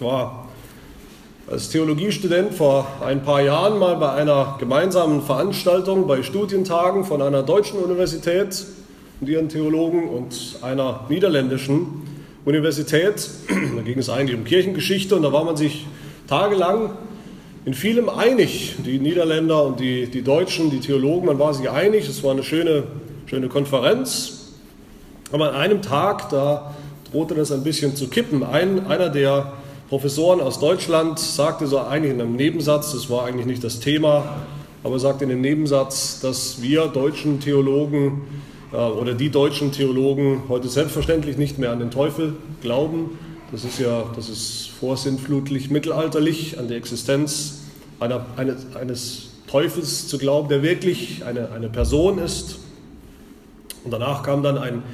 Ich war als Theologiestudent vor ein paar Jahren mal bei einer gemeinsamen Veranstaltung bei Studientagen von einer deutschen Universität und ihren Theologen und einer niederländischen Universität. Da ging es eigentlich um Kirchengeschichte und da war man sich tagelang in vielem einig. Die Niederländer und die, die Deutschen, die Theologen, man war sich einig. Es war eine schöne, schöne Konferenz. Aber an einem Tag, da drohte das ein bisschen zu kippen. Ein, einer der Professoren aus Deutschland sagte so eigentlich in einem Nebensatz, das war eigentlich nicht das Thema, aber sagte in dem Nebensatz, dass wir deutschen Theologen äh, oder die deutschen Theologen heute selbstverständlich nicht mehr an den Teufel glauben. Das ist ja, das ist vorsintflutlich, mittelalterlich, an die Existenz einer, eines, eines Teufels zu glauben, der wirklich eine, eine Person ist. Und danach kam dann ein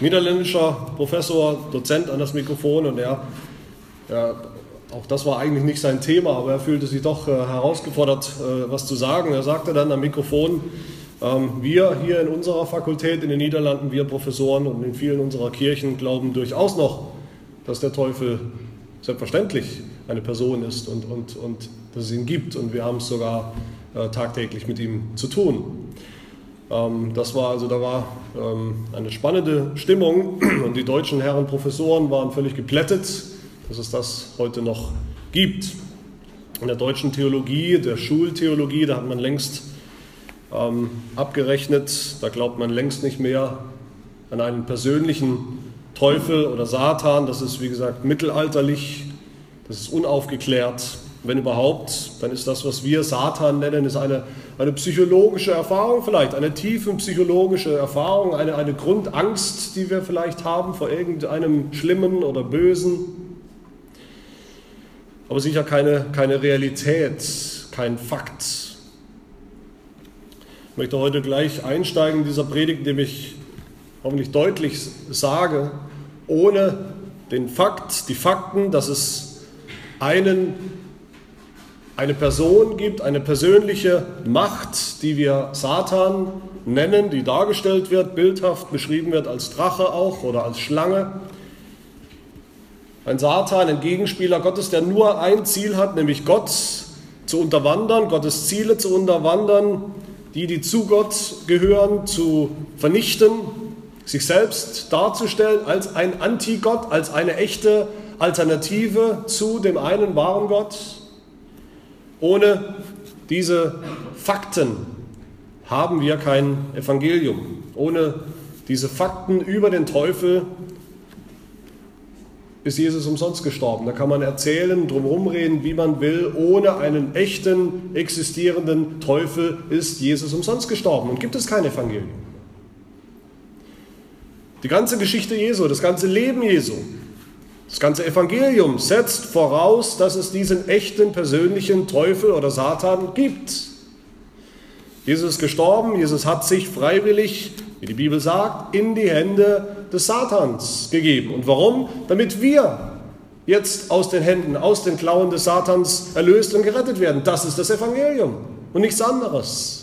niederländischer Professor, Dozent an das Mikrofon und er, ja, auch das war eigentlich nicht sein Thema, aber er fühlte sich doch äh, herausgefordert, äh, was zu sagen. Er sagte dann am Mikrofon, ähm, wir hier in unserer Fakultät in den Niederlanden, wir Professoren und in vielen unserer Kirchen glauben durchaus noch, dass der Teufel selbstverständlich eine Person ist und, und, und dass es ihn gibt und wir haben es sogar äh, tagtäglich mit ihm zu tun. Ähm, das war also, da war ähm, eine spannende Stimmung und die deutschen Herren Professoren waren völlig geplättet, dass es das heute noch gibt. In der deutschen Theologie, der Schultheologie, da hat man längst ähm, abgerechnet, da glaubt man längst nicht mehr an einen persönlichen Teufel oder Satan. Das ist, wie gesagt, mittelalterlich, das ist unaufgeklärt. Wenn überhaupt, dann ist das, was wir Satan nennen, ist eine, eine psychologische Erfahrung vielleicht, eine tiefe psychologische Erfahrung, eine, eine Grundangst, die wir vielleicht haben vor irgendeinem Schlimmen oder Bösen. Aber sicher keine, keine Realität, kein Fakt. Ich möchte heute gleich einsteigen in dieser Predigt, indem ich hoffentlich deutlich sage, ohne den Fakt, die Fakten, dass es einen eine Person gibt, eine persönliche Macht, die wir Satan nennen, die dargestellt wird, bildhaft beschrieben wird als Drache auch oder als Schlange. Ein Satan, ein Gegenspieler Gottes, der nur ein Ziel hat, nämlich Gott zu unterwandern, Gottes Ziele zu unterwandern, die, die zu Gott gehören, zu vernichten, sich selbst darzustellen als ein Antigott, als eine echte Alternative zu dem einen wahren Gott. Ohne diese Fakten haben wir kein Evangelium. Ohne diese Fakten über den Teufel ist Jesus umsonst gestorben. Da kann man erzählen, drumherum reden, wie man will. Ohne einen echten, existierenden Teufel ist Jesus umsonst gestorben und gibt es kein Evangelium. Die ganze Geschichte Jesu, das ganze Leben Jesu das ganze Evangelium setzt voraus, dass es diesen echten persönlichen Teufel oder Satan gibt. Jesus ist gestorben, Jesus hat sich freiwillig, wie die Bibel sagt, in die Hände des Satans gegeben. Und warum? Damit wir jetzt aus den Händen, aus den Klauen des Satans erlöst und gerettet werden. Das ist das Evangelium und nichts anderes.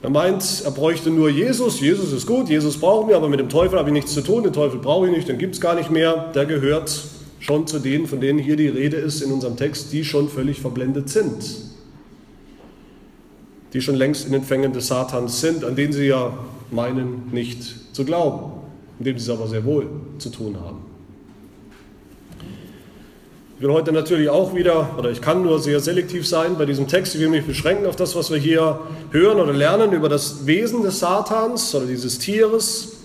Er meint, er bräuchte nur Jesus. Jesus ist gut, Jesus brauchen wir, aber mit dem Teufel habe ich nichts zu tun. Den Teufel brauche ich nicht, den gibt es gar nicht mehr. Der gehört schon zu denen, von denen hier die Rede ist in unserem Text, die schon völlig verblendet sind. Die schon längst in den Fängen des Satans sind, an denen sie ja meinen, nicht zu glauben, in dem sie es aber sehr wohl zu tun haben. Ich will heute natürlich auch wieder, oder ich kann nur sehr selektiv sein bei diesem Text. Ich will mich beschränken auf das, was wir hier hören oder lernen über das Wesen des Satans oder dieses Tieres.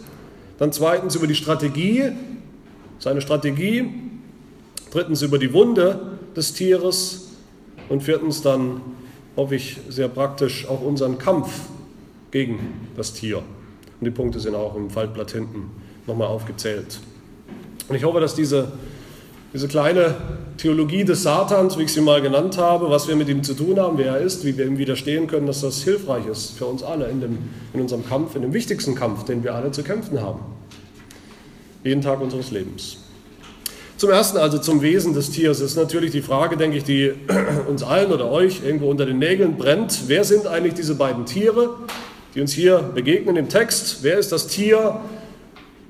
Dann zweitens über die Strategie, seine Strategie. Drittens über die Wunde des Tieres. Und viertens dann, hoffe ich, sehr praktisch auch unseren Kampf gegen das Tier. Und die Punkte sind auch im Faltblatt hinten nochmal aufgezählt. Und ich hoffe, dass diese diese kleine Theologie des Satans, wie ich sie mal genannt habe, was wir mit ihm zu tun haben, wer er ist, wie wir ihm widerstehen können, dass das hilfreich ist für uns alle in, dem, in unserem Kampf, in dem wichtigsten Kampf, den wir alle zu kämpfen haben. Jeden Tag unseres Lebens. Zum Ersten also zum Wesen des Tieres ist natürlich die Frage, denke ich, die uns allen oder euch irgendwo unter den Nägeln brennt. Wer sind eigentlich diese beiden Tiere, die uns hier begegnen im Text? Wer ist das Tier,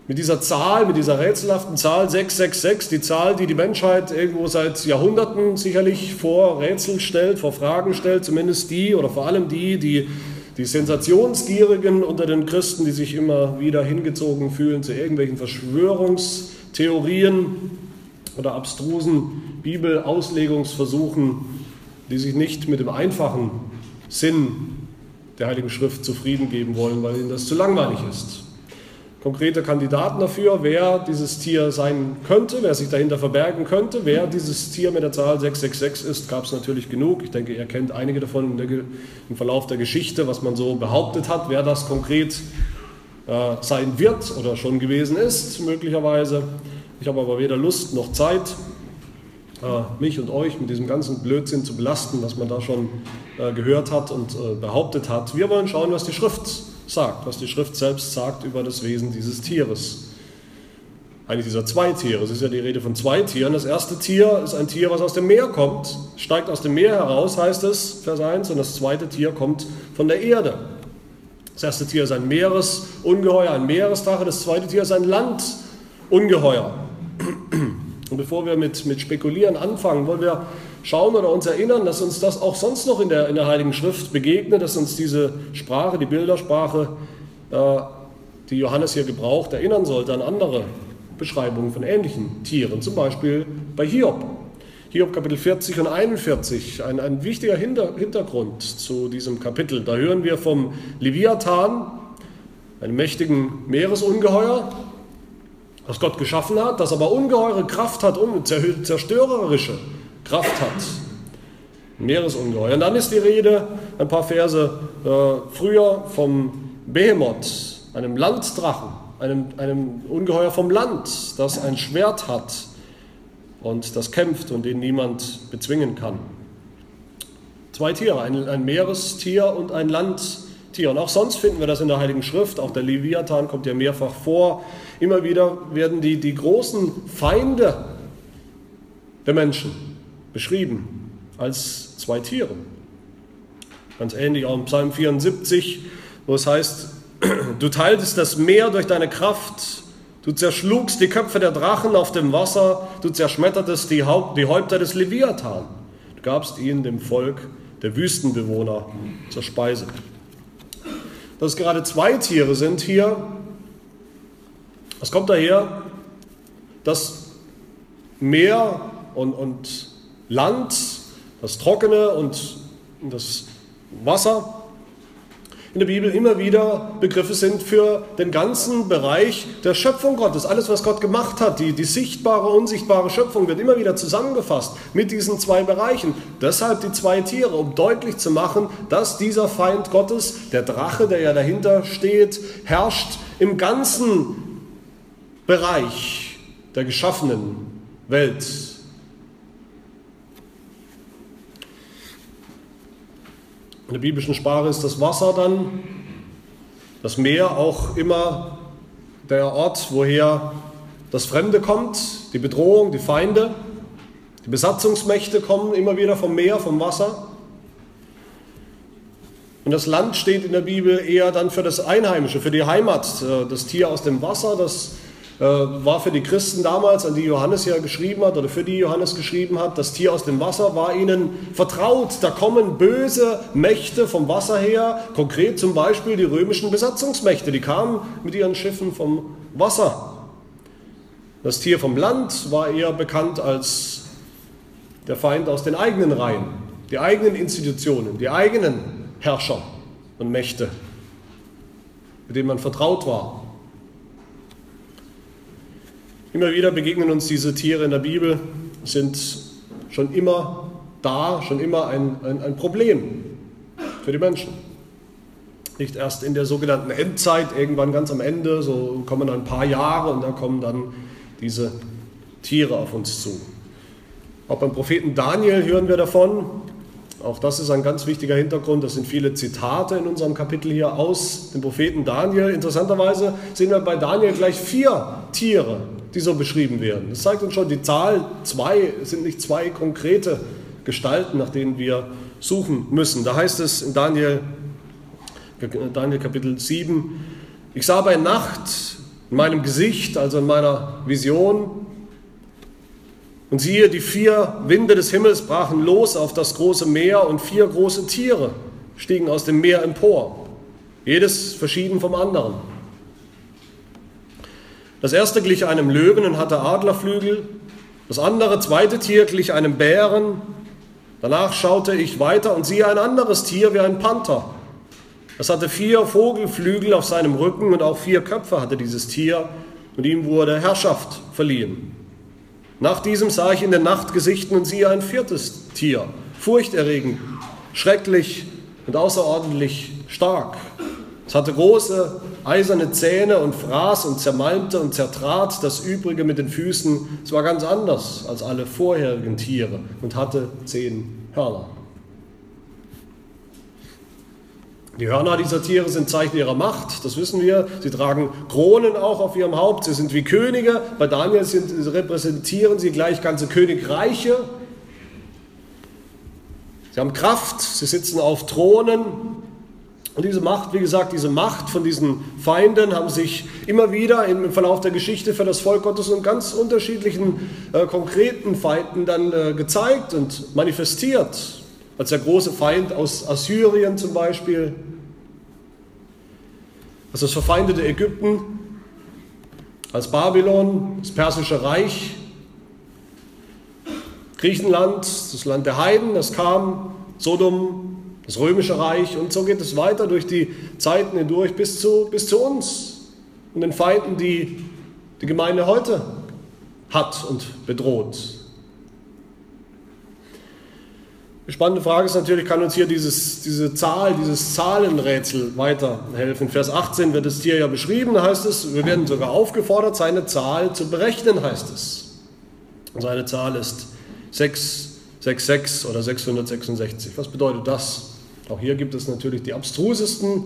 mit dieser Zahl, mit dieser rätselhaften Zahl 666, die Zahl, die die Menschheit irgendwo seit Jahrhunderten sicherlich vor Rätsel stellt, vor Fragen stellt, zumindest die oder vor allem die, die die Sensationsgierigen unter den Christen, die sich immer wieder hingezogen fühlen zu irgendwelchen Verschwörungstheorien oder abstrusen Bibelauslegungsversuchen, die sich nicht mit dem einfachen Sinn der Heiligen Schrift zufrieden geben wollen, weil ihnen das zu langweilig ist konkrete Kandidaten dafür, wer dieses Tier sein könnte, wer sich dahinter verbergen könnte. Wer dieses Tier mit der Zahl 666 ist, gab es natürlich genug. Ich denke, ihr kennt einige davon im Verlauf der Geschichte, was man so behauptet hat, wer das konkret äh, sein wird oder schon gewesen ist, möglicherweise. Ich habe aber weder Lust noch Zeit, äh, mich und euch mit diesem ganzen Blödsinn zu belasten, was man da schon äh, gehört hat und äh, behauptet hat. Wir wollen schauen, was die Schrift sagt, was die Schrift selbst sagt über das Wesen dieses Tieres. Eigentlich dieser zwei Tiere. Es ist ja die Rede von zwei Tieren. Das erste Tier ist ein Tier, was aus dem Meer kommt, steigt aus dem Meer heraus, heißt es, Vers 1, und das zweite Tier kommt von der Erde. Das erste Tier ist ein Meeresungeheuer, ein Meeresdrache, das zweite Tier ist ein Landungeheuer. Und bevor wir mit, mit Spekulieren anfangen, wollen wir schauen oder uns erinnern, dass uns das auch sonst noch in der, in der Heiligen Schrift begegnet, dass uns diese Sprache, die Bildersprache, äh, die Johannes hier gebraucht, erinnern sollte an andere Beschreibungen von ähnlichen Tieren, zum Beispiel bei Hiob. Hiob Kapitel 40 und 41, ein, ein wichtiger Hinter, Hintergrund zu diesem Kapitel. Da hören wir vom Leviathan, einem mächtigen Meeresungeheuer, das Gott geschaffen hat, das aber ungeheure Kraft hat, um zerstörerische Kraft hat. Meeresungeheuer. Und dann ist die Rede, ein paar Verse äh, früher, vom Behemoth, einem Landdrachen, einem, einem Ungeheuer vom Land, das ein Schwert hat und das kämpft und den niemand bezwingen kann. Zwei Tiere, ein, ein Meerestier und ein Landtier. Und auch sonst finden wir das in der Heiligen Schrift. Auch der Leviathan kommt ja mehrfach vor. Immer wieder werden die, die großen Feinde der Menschen beschrieben als zwei Tiere. Ganz ähnlich auch im Psalm 74, wo es heißt, du teiltest das Meer durch deine Kraft, du zerschlugst die Köpfe der Drachen auf dem Wasser, du zerschmettertest die, Haupt, die Häupter des Leviathan, du gabst ihnen dem Volk der Wüstenbewohner zur Speise. Dass es gerade zwei Tiere sind hier, das kommt daher, dass Meer und, und Land, das Trockene und das Wasser in der Bibel immer wieder Begriffe sind für den ganzen Bereich der Schöpfung Gottes. Alles, was Gott gemacht hat, die, die sichtbare, unsichtbare Schöpfung wird immer wieder zusammengefasst mit diesen zwei Bereichen. Deshalb die zwei Tiere, um deutlich zu machen, dass dieser Feind Gottes, der Drache, der ja dahinter steht, herrscht im ganzen Bereich der geschaffenen Welt In der biblischen Sprache ist das Wasser dann, das Meer auch immer der Ort, woher das Fremde kommt, die Bedrohung, die Feinde, die Besatzungsmächte kommen immer wieder vom Meer, vom Wasser. Und das Land steht in der Bibel eher dann für das Einheimische, für die Heimat, äh, das Tier aus dem Wasser, das war für die Christen damals, an die Johannes ja geschrieben hat oder für die Johannes geschrieben hat, das Tier aus dem Wasser war ihnen vertraut. Da kommen böse Mächte vom Wasser her, konkret zum Beispiel die römischen Besatzungsmächte, die kamen mit ihren Schiffen vom Wasser. Das Tier vom Land war eher bekannt als der Feind aus den eigenen Reihen, die eigenen Institutionen, die eigenen Herrscher und Mächte, mit denen man vertraut war. Immer wieder begegnen uns diese Tiere in der Bibel, sind schon immer da, schon immer ein, ein, ein Problem für die Menschen. Nicht erst in der sogenannten Endzeit, irgendwann ganz am Ende, so kommen ein paar Jahre und da kommen dann diese Tiere auf uns zu. Auch beim Propheten Daniel hören wir davon. Auch das ist ein ganz wichtiger Hintergrund. Das sind viele Zitate in unserem Kapitel hier aus dem Propheten Daniel. Interessanterweise sehen wir bei Daniel gleich vier Tiere, die so beschrieben werden. Das zeigt uns schon, die Zahl zwei sind nicht zwei konkrete Gestalten, nach denen wir suchen müssen. Da heißt es in Daniel, Daniel Kapitel 7, ich sah bei Nacht in meinem Gesicht, also in meiner Vision. Und siehe, die vier Winde des Himmels brachen los auf das große Meer und vier große Tiere stiegen aus dem Meer empor, jedes verschieden vom anderen. Das erste glich einem Löwen und hatte Adlerflügel, das andere zweite Tier glich einem Bären, danach schaute ich weiter und siehe ein anderes Tier wie ein Panther. Es hatte vier Vogelflügel auf seinem Rücken und auch vier Köpfe hatte dieses Tier und ihm wurde Herrschaft verliehen. Nach diesem sah ich in der Nacht Gesichten und siehe ein viertes Tier, furchterregend, schrecklich und außerordentlich stark. Es hatte große eiserne Zähne und fraß und zermalmte und zertrat das Übrige mit den Füßen. Es war ganz anders als alle vorherigen Tiere und hatte zehn Hörner. Die Hörner dieser Tiere sind Zeichen ihrer Macht, das wissen wir. Sie tragen Kronen auch auf ihrem Haupt. Sie sind wie Könige. Bei Daniel sind, repräsentieren sie gleich ganze Königreiche. Sie haben Kraft, sie sitzen auf Thronen. Und diese Macht, wie gesagt, diese Macht von diesen Feinden haben sich immer wieder im Verlauf der Geschichte für das Volk Gottes in ganz unterschiedlichen äh, konkreten Feinden dann äh, gezeigt und manifestiert. Als der große Feind aus Assyrien zum Beispiel, als das verfeindete Ägypten, als Babylon, das persische Reich, Griechenland, das Land der Heiden, das kam, Sodom, das römische Reich und so geht es weiter durch die Zeiten hindurch bis zu, bis zu uns und den Feinden, die die Gemeinde heute hat und bedroht. Die spannende Frage ist natürlich, kann uns hier dieses, diese Zahl, dieses Zahlenrätsel weiterhelfen? Vers 18 wird es hier ja beschrieben, heißt es, wir werden sogar aufgefordert, seine Zahl zu berechnen, heißt es. Seine Zahl ist 666 oder 666. Was bedeutet das? Auch hier gibt es natürlich die abstrusesten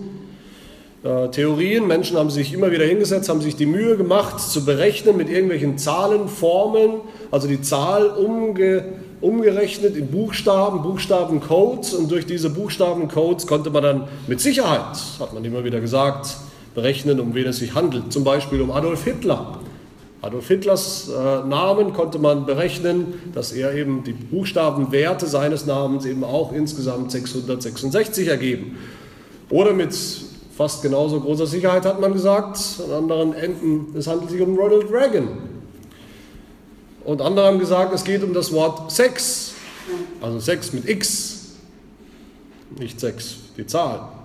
äh, Theorien. Menschen haben sich immer wieder hingesetzt, haben sich die Mühe gemacht zu berechnen mit irgendwelchen Zahlenformeln, also die Zahl umge umgerechnet in Buchstaben, Buchstabencodes und durch diese Buchstabencodes konnte man dann mit Sicherheit, hat man immer wieder gesagt, berechnen, um wen es sich handelt. Zum Beispiel um Adolf Hitler. Adolf Hitlers äh, Namen konnte man berechnen, dass er eben die Buchstabenwerte seines Namens eben auch insgesamt 666 ergeben. Oder mit fast genauso großer Sicherheit hat man gesagt, an anderen Enden, es handelt sich um Ronald Reagan, und andere haben gesagt, es geht um das Wort Sex. Also Sex mit X, nicht Sex, die Zahl.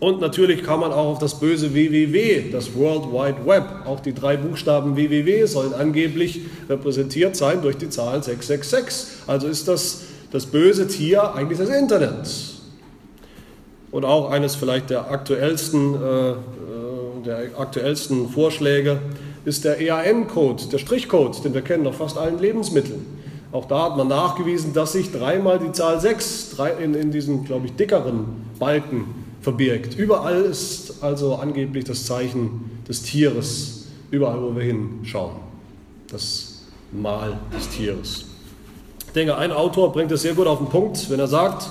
Und natürlich kam man auch auf das böse WWW, das World Wide Web. Auch die drei Buchstaben WWW sollen angeblich repräsentiert sein durch die Zahl 666. Also ist das das böse Tier eigentlich das Internet. Und auch eines vielleicht der aktuellsten, äh, äh der aktuellsten Vorschläge ist der EAN-Code, der Strichcode, den wir kennen auf fast allen Lebensmitteln. Auch da hat man nachgewiesen, dass sich dreimal die Zahl 6 in, in diesen, glaube ich, dickeren Balken verbirgt. Überall ist also angeblich das Zeichen des Tieres, überall, wo wir hinschauen. Das Mal des Tieres. Ich denke, ein Autor bringt es sehr gut auf den Punkt, wenn er sagt,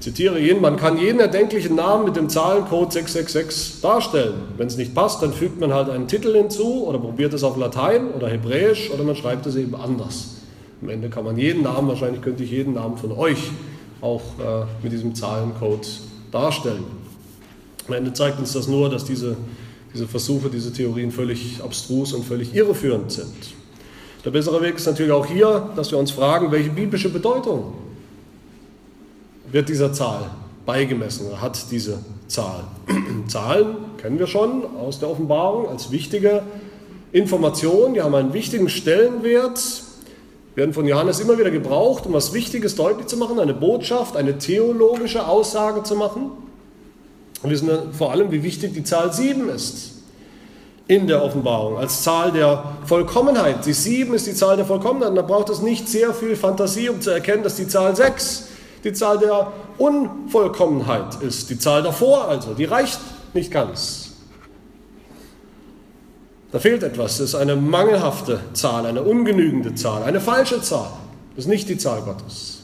zitiere ihn, man kann jeden erdenklichen Namen mit dem Zahlencode 666 darstellen. Wenn es nicht passt, dann fügt man halt einen Titel hinzu oder probiert es auf Latein oder Hebräisch oder man schreibt es eben anders. Am Ende kann man jeden Namen, wahrscheinlich könnte ich jeden Namen von euch auch äh, mit diesem Zahlencode darstellen. Am Ende zeigt uns das nur, dass diese, diese Versuche, diese Theorien völlig abstrus und völlig irreführend sind. Der bessere Weg ist natürlich auch hier, dass wir uns fragen, welche biblische Bedeutung wird dieser Zahl beigemessen oder hat diese Zahl. Zahlen kennen wir schon aus der Offenbarung als wichtige Information, die haben einen wichtigen Stellenwert, werden von Johannes immer wieder gebraucht, um was Wichtiges deutlich zu machen, eine Botschaft, eine theologische Aussage zu machen. Wir wissen vor allem, wie wichtig die Zahl 7 ist in der Offenbarung, als Zahl der Vollkommenheit. Die 7 ist die Zahl der Vollkommenheit und da braucht es nicht sehr viel Fantasie, um zu erkennen, dass die Zahl 6 die Zahl der Unvollkommenheit ist. Die Zahl davor also, die reicht nicht ganz. Da fehlt etwas. Das ist eine mangelhafte Zahl, eine ungenügende Zahl, eine falsche Zahl. Das ist nicht die Zahl Gottes.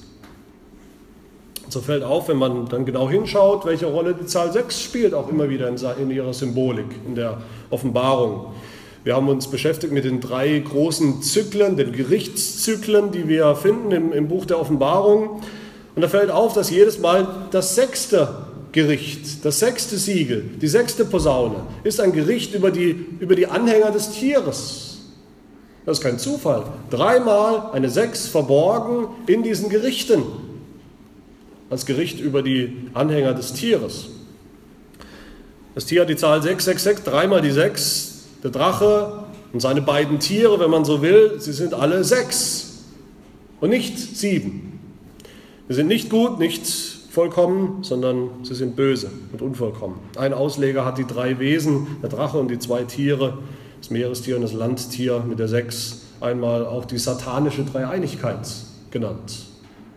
So fällt auf, wenn man dann genau hinschaut, welche Rolle die Zahl 6 spielt, auch immer wieder in ihrer Symbolik, in der Offenbarung. Wir haben uns beschäftigt mit den drei großen Zyklen, den Gerichtszyklen, die wir finden im, im Buch der Offenbarung. Und da fällt auf, dass jedes Mal das sechste Gericht, das sechste Siegel, die sechste Posaune ist ein Gericht über die, über die Anhänger des Tieres. Das ist kein Zufall. Dreimal eine Sechs verborgen in diesen Gerichten. Als Gericht über die Anhänger des Tieres. Das Tier hat die Zahl 666, dreimal die Sechs. Der Drache und seine beiden Tiere, wenn man so will, sie sind alle sechs und nicht sieben. Sie sind nicht gut, nicht vollkommen, sondern sie sind böse und unvollkommen. Ein Ausleger hat die drei Wesen, der Drache und die zwei Tiere, das Meerestier und das Landtier mit der Sechs, einmal auch die satanische Dreieinigkeit genannt.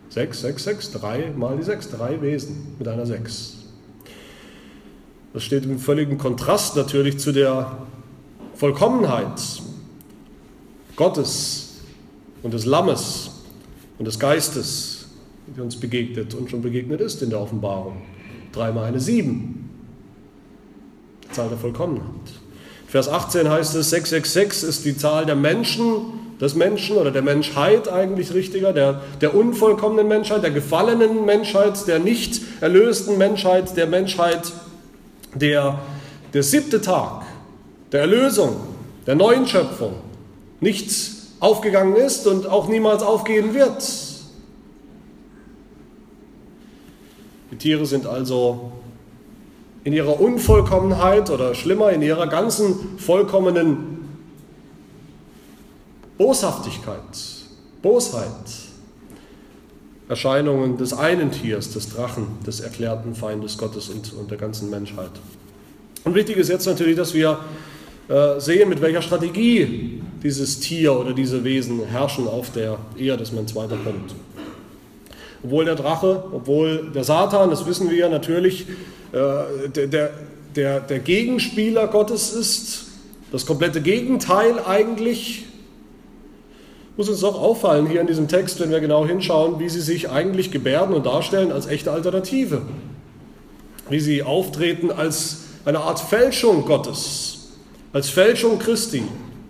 Sechs, sechs, sechs, drei mal die Sechs, drei Wesen mit einer Sechs. Das steht im völligen Kontrast natürlich zu der Vollkommenheit Gottes und des Lammes und des Geistes, die uns begegnet und schon begegnet ist in der Offenbarung. Dreimal eine Sieben, die Zahl der Vollkommenheit. Vers 18 heißt es, 666 ist die Zahl der Menschen, des Menschen oder der Menschheit eigentlich richtiger, der, der unvollkommenen Menschheit, der gefallenen Menschheit, der nicht erlösten Menschheit, der Menschheit, der, der siebte Tag der Erlösung, der neuen Schöpfung nichts aufgegangen ist und auch niemals aufgehen wird. Die Tiere sind also in ihrer Unvollkommenheit oder schlimmer, in ihrer ganzen vollkommenen Boshaftigkeit, Bosheit, Erscheinungen des einen Tiers, des Drachen, des erklärten Feindes Gottes und, und der ganzen Menschheit. Und wichtig ist jetzt natürlich, dass wir äh, sehen, mit welcher Strategie dieses Tier oder diese Wesen herrschen auf der Erde. Das ist mein zweiter Punkt. Obwohl der Drache, obwohl der Satan, das wissen wir natürlich, äh, der, der, der Gegenspieler Gottes ist, das komplette Gegenteil eigentlich, muss uns doch auffallen hier in diesem Text, wenn wir genau hinschauen, wie sie sich eigentlich gebärden und darstellen als echte Alternative. Wie sie auftreten als eine Art Fälschung Gottes als Fälschung Christi.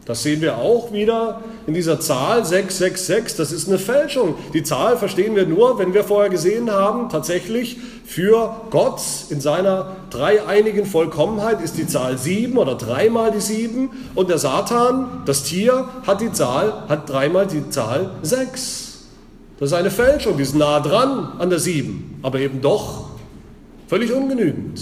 Das sehen wir auch wieder in dieser Zahl 666. Das ist eine Fälschung. Die Zahl verstehen wir nur, wenn wir vorher gesehen haben, tatsächlich für Gott in seiner dreieinigen Vollkommenheit ist die Zahl 7 oder dreimal die 7 und der Satan, das Tier, hat die Zahl, hat dreimal die Zahl 6. Das ist eine Fälschung, die ist nah dran an der 7, aber eben doch völlig ungenügend.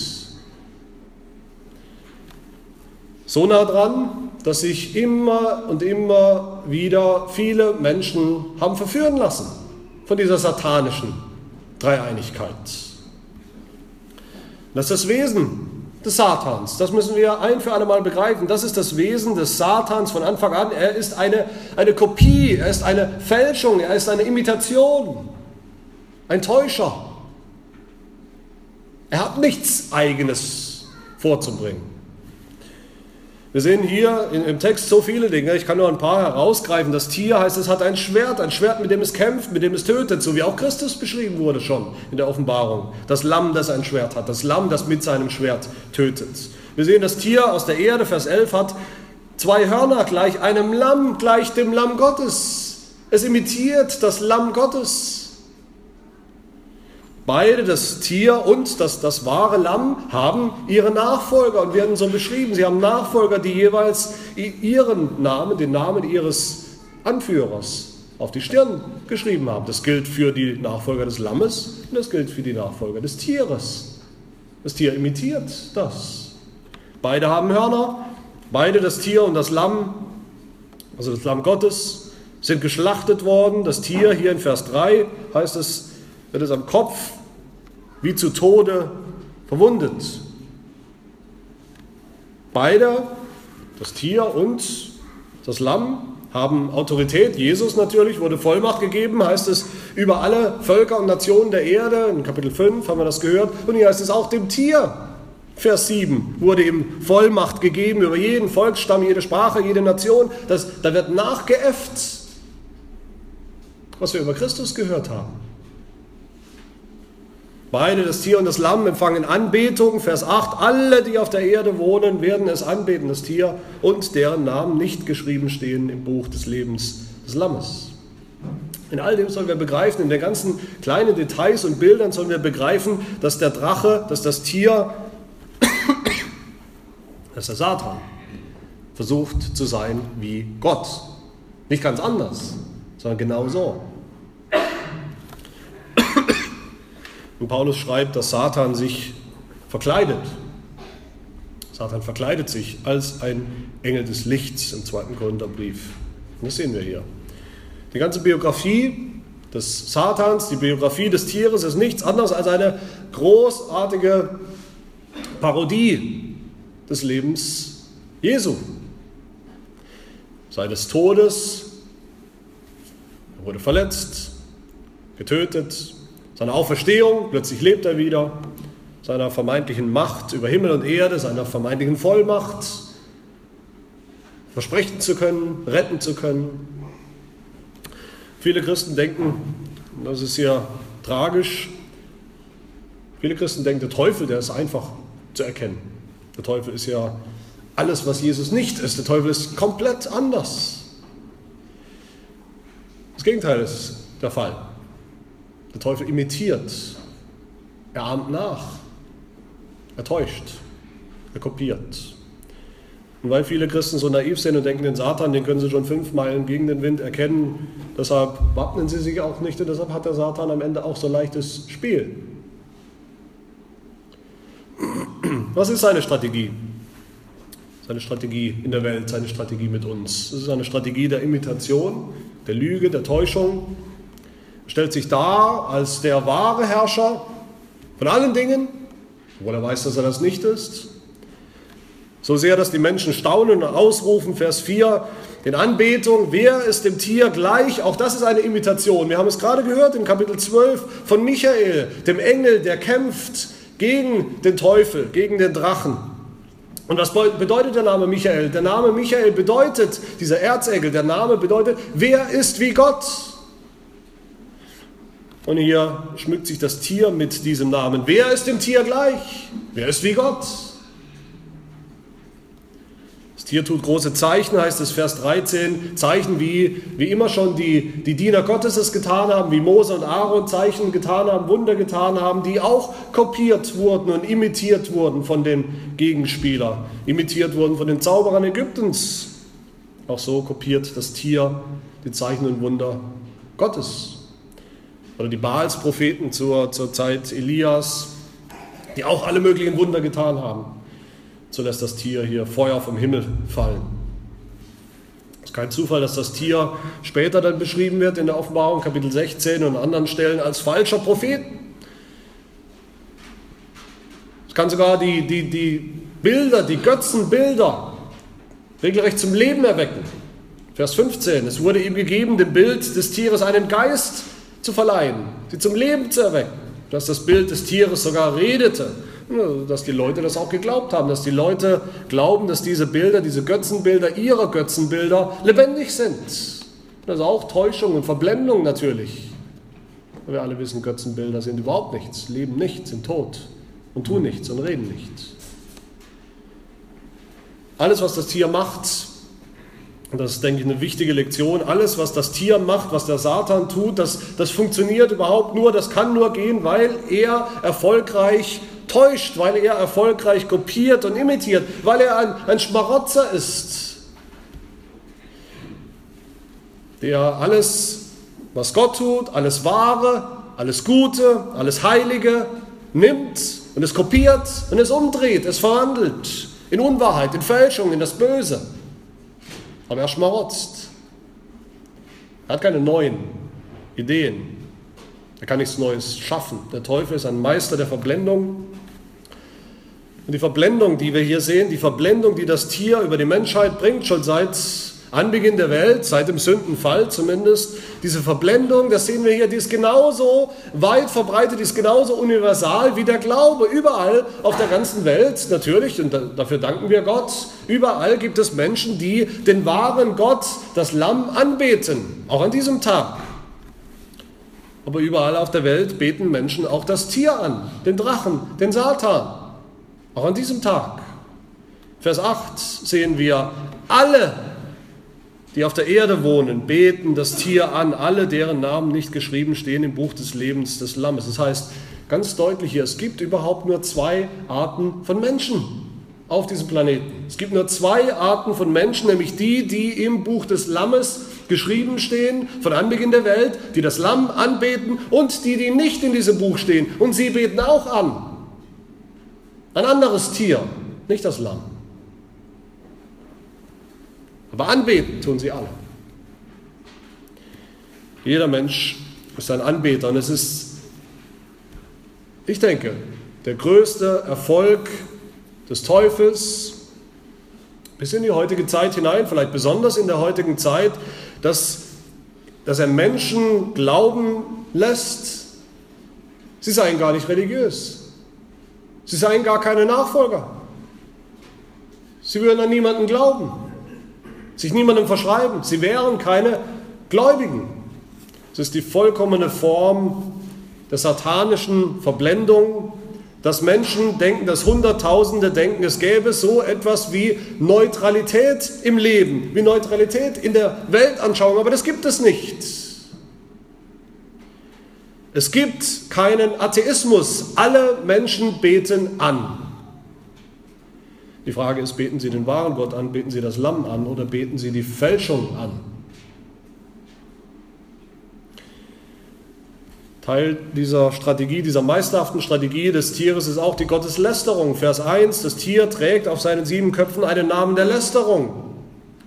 So nah dran, dass sich immer und immer wieder viele Menschen haben verführen lassen von dieser satanischen Dreieinigkeit. Das ist das Wesen des Satans. Das müssen wir ein für alle Mal begreifen. Das ist das Wesen des Satans von Anfang an. Er ist eine, eine Kopie, er ist eine Fälschung, er ist eine Imitation, ein Täuscher. Er hat nichts Eigenes vorzubringen. Wir sehen hier im Text so viele Dinge, ich kann nur ein paar herausgreifen. Das Tier heißt, es hat ein Schwert, ein Schwert, mit dem es kämpft, mit dem es tötet, so wie auch Christus beschrieben wurde schon in der Offenbarung. Das Lamm, das ein Schwert hat, das Lamm, das mit seinem Schwert tötet. Wir sehen, das Tier aus der Erde, Vers 11, hat zwei Hörner gleich einem Lamm, gleich dem Lamm Gottes. Es imitiert das Lamm Gottes. Beide, das Tier und das, das wahre Lamm, haben ihre Nachfolger und werden so beschrieben. Sie haben Nachfolger, die jeweils ihren Namen, den Namen ihres Anführers auf die Stirn geschrieben haben. Das gilt für die Nachfolger des Lammes und das gilt für die Nachfolger des Tieres. Das Tier imitiert das. Beide haben Hörner, beide das Tier und das Lamm, also das Lamm Gottes, sind geschlachtet worden. Das Tier, hier in Vers 3 heißt es, wird es am Kopf wie zu Tode verwundet. Beide, das Tier und das Lamm, haben Autorität. Jesus natürlich wurde Vollmacht gegeben, heißt es, über alle Völker und Nationen der Erde. In Kapitel 5 haben wir das gehört. Und hier heißt es auch dem Tier. Vers 7 wurde ihm Vollmacht gegeben über jeden Volksstamm, jede Sprache, jede Nation. Das, da wird nachgeäfft, was wir über Christus gehört haben. Beide, das Tier und das Lamm, empfangen Anbetung. Vers 8. Alle, die auf der Erde wohnen, werden es anbeten, das Tier und deren Namen nicht geschrieben stehen im Buch des Lebens des Lammes. In all dem sollen wir begreifen, in den ganzen kleinen Details und Bildern sollen wir begreifen, dass der Drache, dass das Tier, dass der Satan versucht zu sein wie Gott. Nicht ganz anders, sondern genau so. Und Paulus schreibt, dass Satan sich verkleidet. Satan verkleidet sich als ein Engel des Lichts im zweiten Korintherbrief. Und das sehen wir hier. Die ganze Biografie des Satans, die Biografie des Tieres ist nichts anderes als eine großartige Parodie des Lebens Jesu. Seines Todes, er wurde verletzt, getötet, seiner Auferstehung, plötzlich lebt er wieder, seiner vermeintlichen Macht über Himmel und Erde, seiner vermeintlichen Vollmacht, versprechen zu können, retten zu können. Viele Christen denken, das ist ja tragisch, viele Christen denken, der Teufel, der ist einfach zu erkennen. Der Teufel ist ja alles, was Jesus nicht ist. Der Teufel ist komplett anders. Das Gegenteil ist der Fall. Der Teufel imitiert, er ahmt nach, er täuscht, er kopiert. Und weil viele Christen so naiv sind und denken, den Satan, den können sie schon fünf Meilen gegen den Wind erkennen, deshalb wappnen sie sich auch nicht und deshalb hat der Satan am Ende auch so leichtes Spiel. Was ist seine Strategie? Seine Strategie in der Welt, seine Strategie mit uns. Es ist eine Strategie der Imitation, der Lüge, der Täuschung, stellt sich dar als der wahre Herrscher von allen Dingen, obwohl er weiß, dass er das nicht ist. So sehr, dass die Menschen staunen und ausrufen, Vers 4, in Anbetung, wer ist dem Tier gleich? Auch das ist eine Imitation. Wir haben es gerade gehört in Kapitel 12 von Michael, dem Engel, der kämpft gegen den Teufel, gegen den Drachen. Und was bedeutet der Name Michael? Der Name Michael bedeutet, dieser Erzengel, der Name bedeutet, wer ist wie Gott? Und hier schmückt sich das Tier mit diesem Namen. Wer ist dem Tier gleich? Wer ist wie Gott? Das Tier tut große Zeichen, heißt es Vers 13. Zeichen, wie, wie immer schon die, die Diener Gottes es getan haben, wie Mose und Aaron Zeichen getan haben, Wunder getan haben, die auch kopiert wurden und imitiert wurden von den Gegenspielern, imitiert wurden von den Zauberern Ägyptens. Auch so kopiert das Tier die Zeichen und Wunder Gottes oder die Baals-Propheten zur, zur Zeit Elias, die auch alle möglichen Wunder getan haben. So lässt das Tier hier Feuer vom Himmel fallen. Es ist kein Zufall, dass das Tier später dann beschrieben wird in der Offenbarung Kapitel 16 und an anderen Stellen als falscher Prophet. Es kann sogar die, die, die Bilder, die Götzenbilder regelrecht zum Leben erwecken. Vers 15, es wurde ihm gegeben, dem Bild des Tieres einen Geist zu verleihen, sie zum Leben zu erwecken, dass das Bild des Tieres sogar redete, dass die Leute das auch geglaubt haben, dass die Leute glauben, dass diese Bilder, diese Götzenbilder, ihre Götzenbilder lebendig sind. Das ist auch Täuschung und Verblendung natürlich. Wir alle wissen, Götzenbilder sind überhaupt nichts, leben nichts, sind tot und tun nichts und reden nichts. Alles, was das Tier macht, und das ist, denke ich, eine wichtige Lektion. Alles, was das Tier macht, was der Satan tut, das, das funktioniert überhaupt nur, das kann nur gehen, weil er erfolgreich täuscht, weil er erfolgreich kopiert und imitiert, weil er ein, ein Schmarotzer ist, der alles, was Gott tut, alles Wahre, alles Gute, alles Heilige nimmt und es kopiert und es umdreht, es verwandelt in Unwahrheit, in Fälschung, in das Böse. Aber er schmarotzt. Er hat keine neuen Ideen. Er kann nichts Neues schaffen. Der Teufel ist ein Meister der Verblendung. Und die Verblendung, die wir hier sehen, die Verblendung, die das Tier über die Menschheit bringt, schon seit Anbeginn der Welt, seit dem Sündenfall zumindest, diese Verblendung, das sehen wir hier, die ist genauso weit verbreitet, die ist genauso universal wie der Glaube. Überall auf der ganzen Welt, natürlich, und dafür danken wir Gott, überall gibt es Menschen, die den wahren Gott, das Lamm, anbeten, auch an diesem Tag. Aber überall auf der Welt beten Menschen auch das Tier an, den Drachen, den Satan. Auch an diesem Tag. Vers 8 sehen wir, alle, die auf der Erde wohnen, beten das Tier an, alle, deren Namen nicht geschrieben stehen im Buch des Lebens des Lammes. Das heißt ganz deutlich hier, es gibt überhaupt nur zwei Arten von Menschen auf diesem Planeten. Es gibt nur zwei Arten von Menschen, nämlich die, die im Buch des Lammes geschrieben stehen, von Anbeginn der Welt, die das Lamm anbeten und die, die nicht in diesem Buch stehen. Und sie beten auch an. Ein anderes Tier, nicht das Lamm. Aber anbeten tun sie alle. Jeder Mensch ist ein Anbeter und es ist, ich denke, der größte Erfolg des Teufels bis in die heutige Zeit hinein, vielleicht besonders in der heutigen Zeit, dass, dass er Menschen glauben lässt, sie seien gar nicht religiös. Sie seien gar keine Nachfolger. Sie würden an niemanden glauben, sich niemandem verschreiben. Sie wären keine Gläubigen. Es ist die vollkommene Form der satanischen Verblendung, dass Menschen denken, dass Hunderttausende denken, es gäbe so etwas wie Neutralität im Leben, wie Neutralität in der Weltanschauung, aber das gibt es nicht. Es gibt keinen Atheismus. Alle Menschen beten an. Die Frage ist, beten sie den wahren Gott an, beten sie das Lamm an oder beten sie die Fälschung an? Teil dieser Strategie, dieser meisterhaften Strategie des Tieres ist auch die Gotteslästerung. Vers 1, das Tier trägt auf seinen sieben Köpfen einen Namen der Lästerung.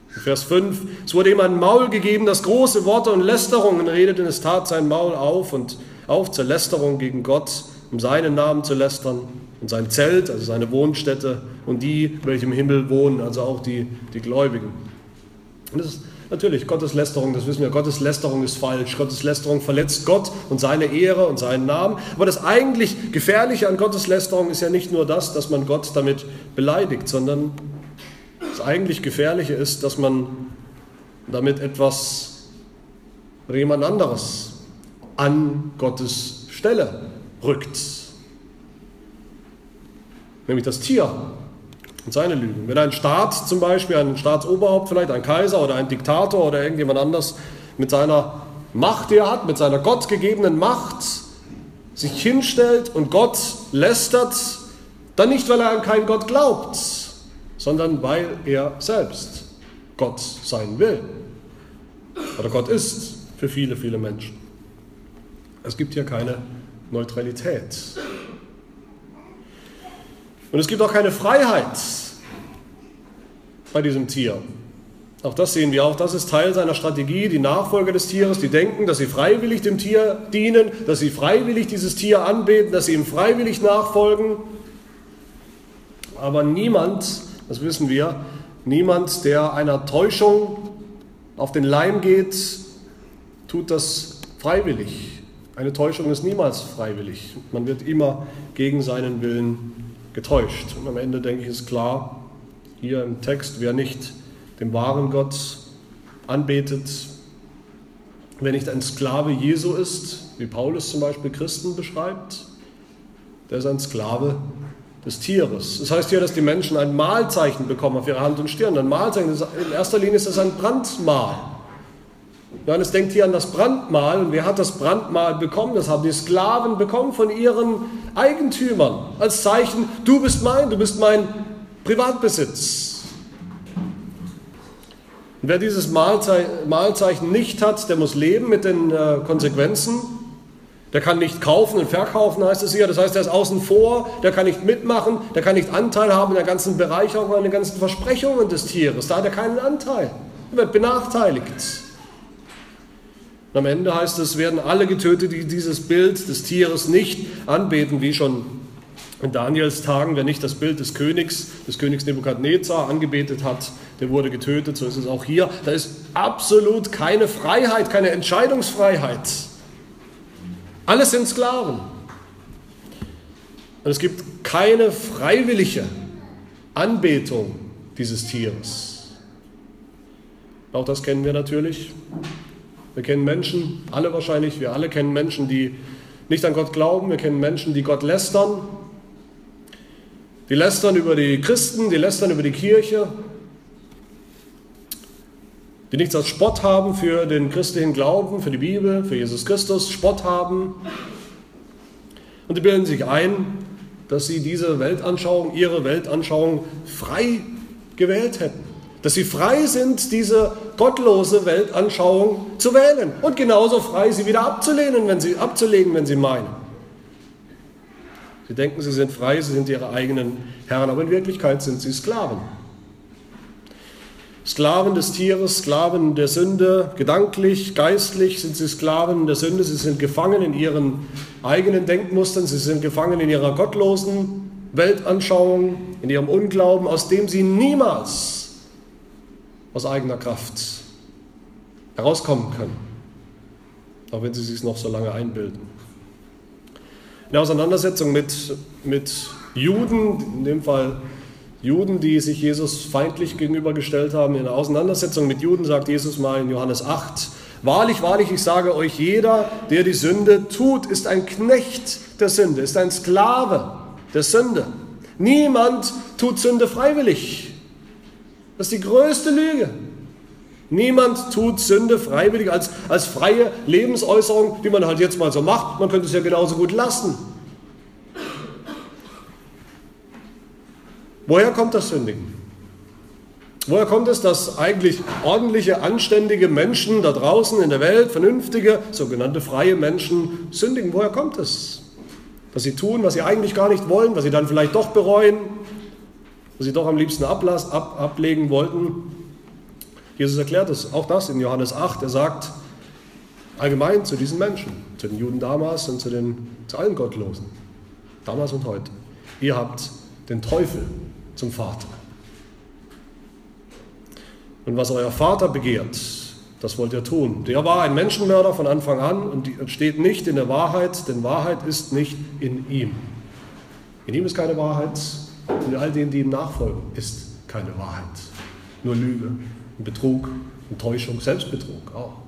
Vers 5, es wurde ihm ein Maul gegeben, das große Worte und Lästerungen redet, und es tat sein Maul auf und auf zur Lästerung gegen Gott, um seinen Namen zu lästern und sein Zelt, also seine Wohnstätte und die, welche im Himmel wohnen, also auch die, die Gläubigen. Und das ist natürlich Gotteslästerung, das wissen wir, Gotteslästerung ist falsch. Gotteslästerung verletzt Gott und seine Ehre und seinen Namen. Aber das eigentlich Gefährliche an Gotteslästerung ist ja nicht nur das, dass man Gott damit beleidigt, sondern das eigentlich Gefährliche ist, dass man damit etwas oder jemand anderes an Gottes Stelle rückt. Nämlich das Tier und seine Lügen. Wenn ein Staat zum Beispiel, ein Staatsoberhaupt, vielleicht ein Kaiser oder ein Diktator oder irgendjemand anders mit seiner Macht, die er hat, mit seiner gottgegebenen Macht, sich hinstellt und Gott lästert, dann nicht, weil er an keinen Gott glaubt, sondern weil er selbst Gott sein will. Oder Gott ist für viele, viele Menschen. Es gibt hier keine Neutralität. Und es gibt auch keine Freiheit bei diesem Tier. Auch das sehen wir, auch das ist Teil seiner Strategie. Die Nachfolger des Tieres, die denken, dass sie freiwillig dem Tier dienen, dass sie freiwillig dieses Tier anbeten, dass sie ihm freiwillig nachfolgen. Aber niemand, das wissen wir, niemand, der einer Täuschung auf den Leim geht, tut das freiwillig. Eine Täuschung ist niemals freiwillig. Man wird immer gegen seinen Willen getäuscht. Und am Ende denke ich, ist klar, hier im Text, wer nicht dem wahren Gott anbetet, wer nicht ein Sklave Jesu ist, wie Paulus zum Beispiel Christen beschreibt, der ist ein Sklave des Tieres. Das heißt hier, dass die Menschen ein Mahlzeichen bekommen auf ihre Hand und Stirn. Ein Mahlzeichen, in erster Linie ist das ein Brandmal. Johannes denkt hier an das Brandmal. Und wer hat das Brandmal bekommen? Das haben die Sklaven bekommen von ihren Eigentümern. Als Zeichen, du bist mein, du bist mein Privatbesitz. Und wer dieses Mahlzeichen nicht hat, der muss leben mit den äh, Konsequenzen. Der kann nicht kaufen und verkaufen, heißt es hier. Das heißt, der ist außen vor, der kann nicht mitmachen, der kann nicht Anteil haben in der ganzen Bereicherung, an den ganzen Versprechungen des Tieres. Da hat er keinen Anteil. Er wird benachteiligt. Und am Ende heißt es, werden alle getötet, die dieses Bild des Tieres nicht anbeten, wie schon in Daniels Tagen, wer nicht das Bild des Königs, des Königs Nebukadnezar angebetet hat, der wurde getötet. So ist es auch hier. Da ist absolut keine Freiheit, keine Entscheidungsfreiheit. Alles sind Sklaven. Und es gibt keine freiwillige Anbetung dieses Tieres. Auch das kennen wir natürlich. Wir kennen Menschen, alle wahrscheinlich, wir alle kennen Menschen, die nicht an Gott glauben. Wir kennen Menschen, die Gott lästern. Die lästern über die Christen, die lästern über die Kirche, die nichts als Spott haben für den christlichen Glauben, für die Bibel, für Jesus Christus, Spott haben. Und die bilden sich ein, dass sie diese Weltanschauung, ihre Weltanschauung frei gewählt hätten. Dass sie frei sind, diese gottlose Weltanschauung zu wählen und genauso frei, sie wieder abzulehnen, wenn sie, abzulegen, wenn sie meinen. Sie denken, sie sind frei, sie sind ihre eigenen Herren, aber in Wirklichkeit sind sie Sklaven. Sklaven des Tieres, Sklaven der Sünde, gedanklich, geistlich sind sie Sklaven der Sünde, sie sind gefangen in ihren eigenen Denkmustern, sie sind gefangen in ihrer gottlosen Weltanschauung, in ihrem Unglauben, aus dem sie niemals aus eigener Kraft herauskommen können, auch wenn sie sich noch so lange einbilden. In der Auseinandersetzung mit, mit Juden, in dem Fall Juden, die sich Jesus feindlich gegenübergestellt haben. In der Auseinandersetzung mit Juden sagt Jesus mal in Johannes 8, Wahrlich, wahrlich, ich sage euch, jeder, der die Sünde tut, ist ein Knecht der Sünde, ist ein Sklave der Sünde. Niemand tut Sünde freiwillig. Das ist die größte Lüge. Niemand tut Sünde freiwillig als, als freie Lebensäußerung, die man halt jetzt mal so macht. Man könnte es ja genauso gut lassen. Woher kommt das Sündigen? Woher kommt es, dass eigentlich ordentliche, anständige Menschen da draußen in der Welt, vernünftige, sogenannte freie Menschen sündigen? Woher kommt es? Dass sie tun, was sie eigentlich gar nicht wollen, was sie dann vielleicht doch bereuen, was sie doch am liebsten ablass, ab, ablegen wollten. Jesus erklärt es, auch das in Johannes 8. Er sagt allgemein zu diesen Menschen, zu den Juden damals und zu, den, zu allen Gottlosen, damals und heute. Ihr habt den Teufel zum Vater. Und was euer Vater begehrt, das wollt ihr tun. Der war ein Menschenmörder von Anfang an und steht nicht in der Wahrheit, denn Wahrheit ist nicht in ihm. In ihm ist keine Wahrheit und all denen, die ihm nachfolgen, ist keine Wahrheit. Nur Lüge, Betrug, Täuschung, Selbstbetrug auch.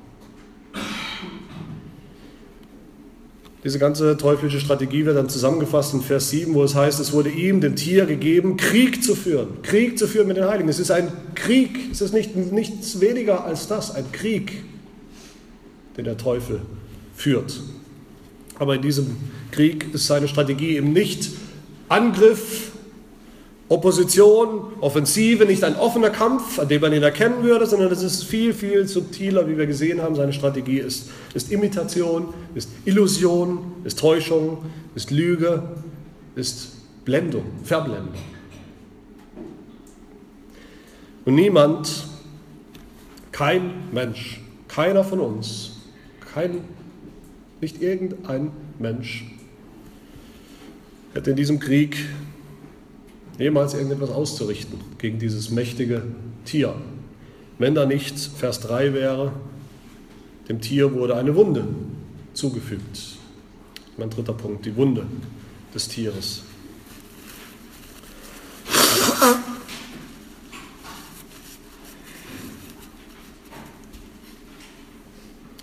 Diese ganze teuflische Strategie wird dann zusammengefasst in Vers 7, wo es heißt, es wurde ihm, dem Tier, gegeben, Krieg zu führen. Krieg zu führen mit den Heiligen. Es ist ein Krieg, es ist nicht, nichts weniger als das, ein Krieg, den der Teufel führt. Aber in diesem Krieg ist seine Strategie eben nicht Angriff Opposition, Offensive, nicht ein offener Kampf, an dem man ihn erkennen würde, sondern es ist viel, viel subtiler, wie wir gesehen haben. Seine Strategie ist, ist Imitation, ist Illusion, ist Täuschung, ist Lüge, ist Blendung, Verblendung. Und niemand, kein Mensch, keiner von uns, kein, nicht irgendein Mensch, hat in diesem Krieg jemals irgendetwas auszurichten gegen dieses mächtige Tier. Wenn da nicht Vers 3 wäre, dem Tier wurde eine Wunde zugefügt. Mein dritter Punkt, die Wunde des Tieres.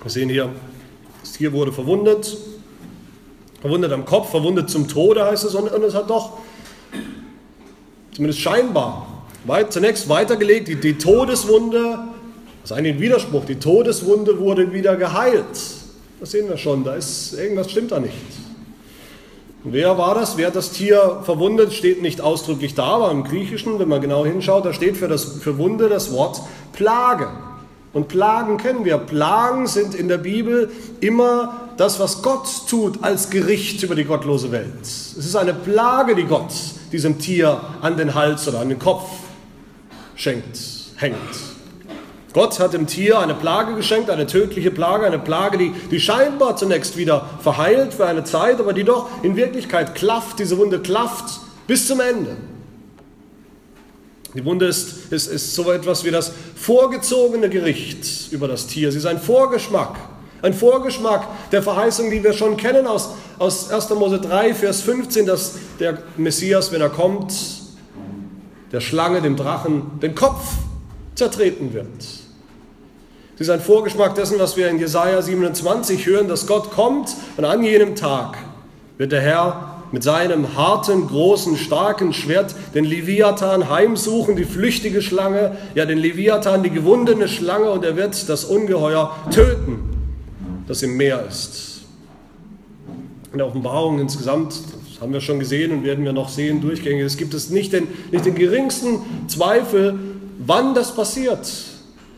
Wir sehen hier, das Tier wurde verwundet, verwundet am Kopf, verwundet zum Tode heißt es, und es hat doch zumindest scheinbar, weit, zunächst weitergelegt, die, die Todeswunde, das ist eigentlich ein Widerspruch, die Todeswunde wurde wieder geheilt. Das sehen wir schon, da ist irgendwas stimmt da nicht. Und wer war das? Wer hat das Tier verwundet? Steht nicht ausdrücklich da, aber im Griechischen, wenn man genau hinschaut, da steht für, das, für Wunde das Wort Plage. Und Plagen kennen wir. Plagen sind in der Bibel immer das, was Gott tut als Gericht über die gottlose Welt. Es ist eine Plage, die Gott diesem Tier an den Hals oder an den Kopf schenkt, hängt. Gott hat dem Tier eine Plage geschenkt, eine tödliche Plage, eine Plage, die, die scheinbar zunächst wieder verheilt für eine Zeit, aber die doch in Wirklichkeit klafft, diese Wunde klafft bis zum Ende. Die Wunde ist, ist, ist so etwas wie das vorgezogene Gericht über das Tier. Sie ist ein Vorgeschmack ein Vorgeschmack der Verheißung, die wir schon kennen aus, aus 1. Mose 3, Vers 15, dass der Messias, wenn er kommt, der Schlange, dem Drachen, den Kopf zertreten wird. Sie ist ein Vorgeschmack dessen, was wir in Jesaja 27 hören, dass Gott kommt und an jenem Tag wird der Herr mit seinem harten, großen, starken Schwert den Leviathan heimsuchen, die flüchtige Schlange, ja den Leviathan, die gewundene Schlange, und er wird das Ungeheuer töten, das im Meer ist. In der Offenbarung insgesamt, das haben wir schon gesehen und werden wir noch sehen, durchgängig, es gibt es nicht den, nicht den geringsten Zweifel, wann das passiert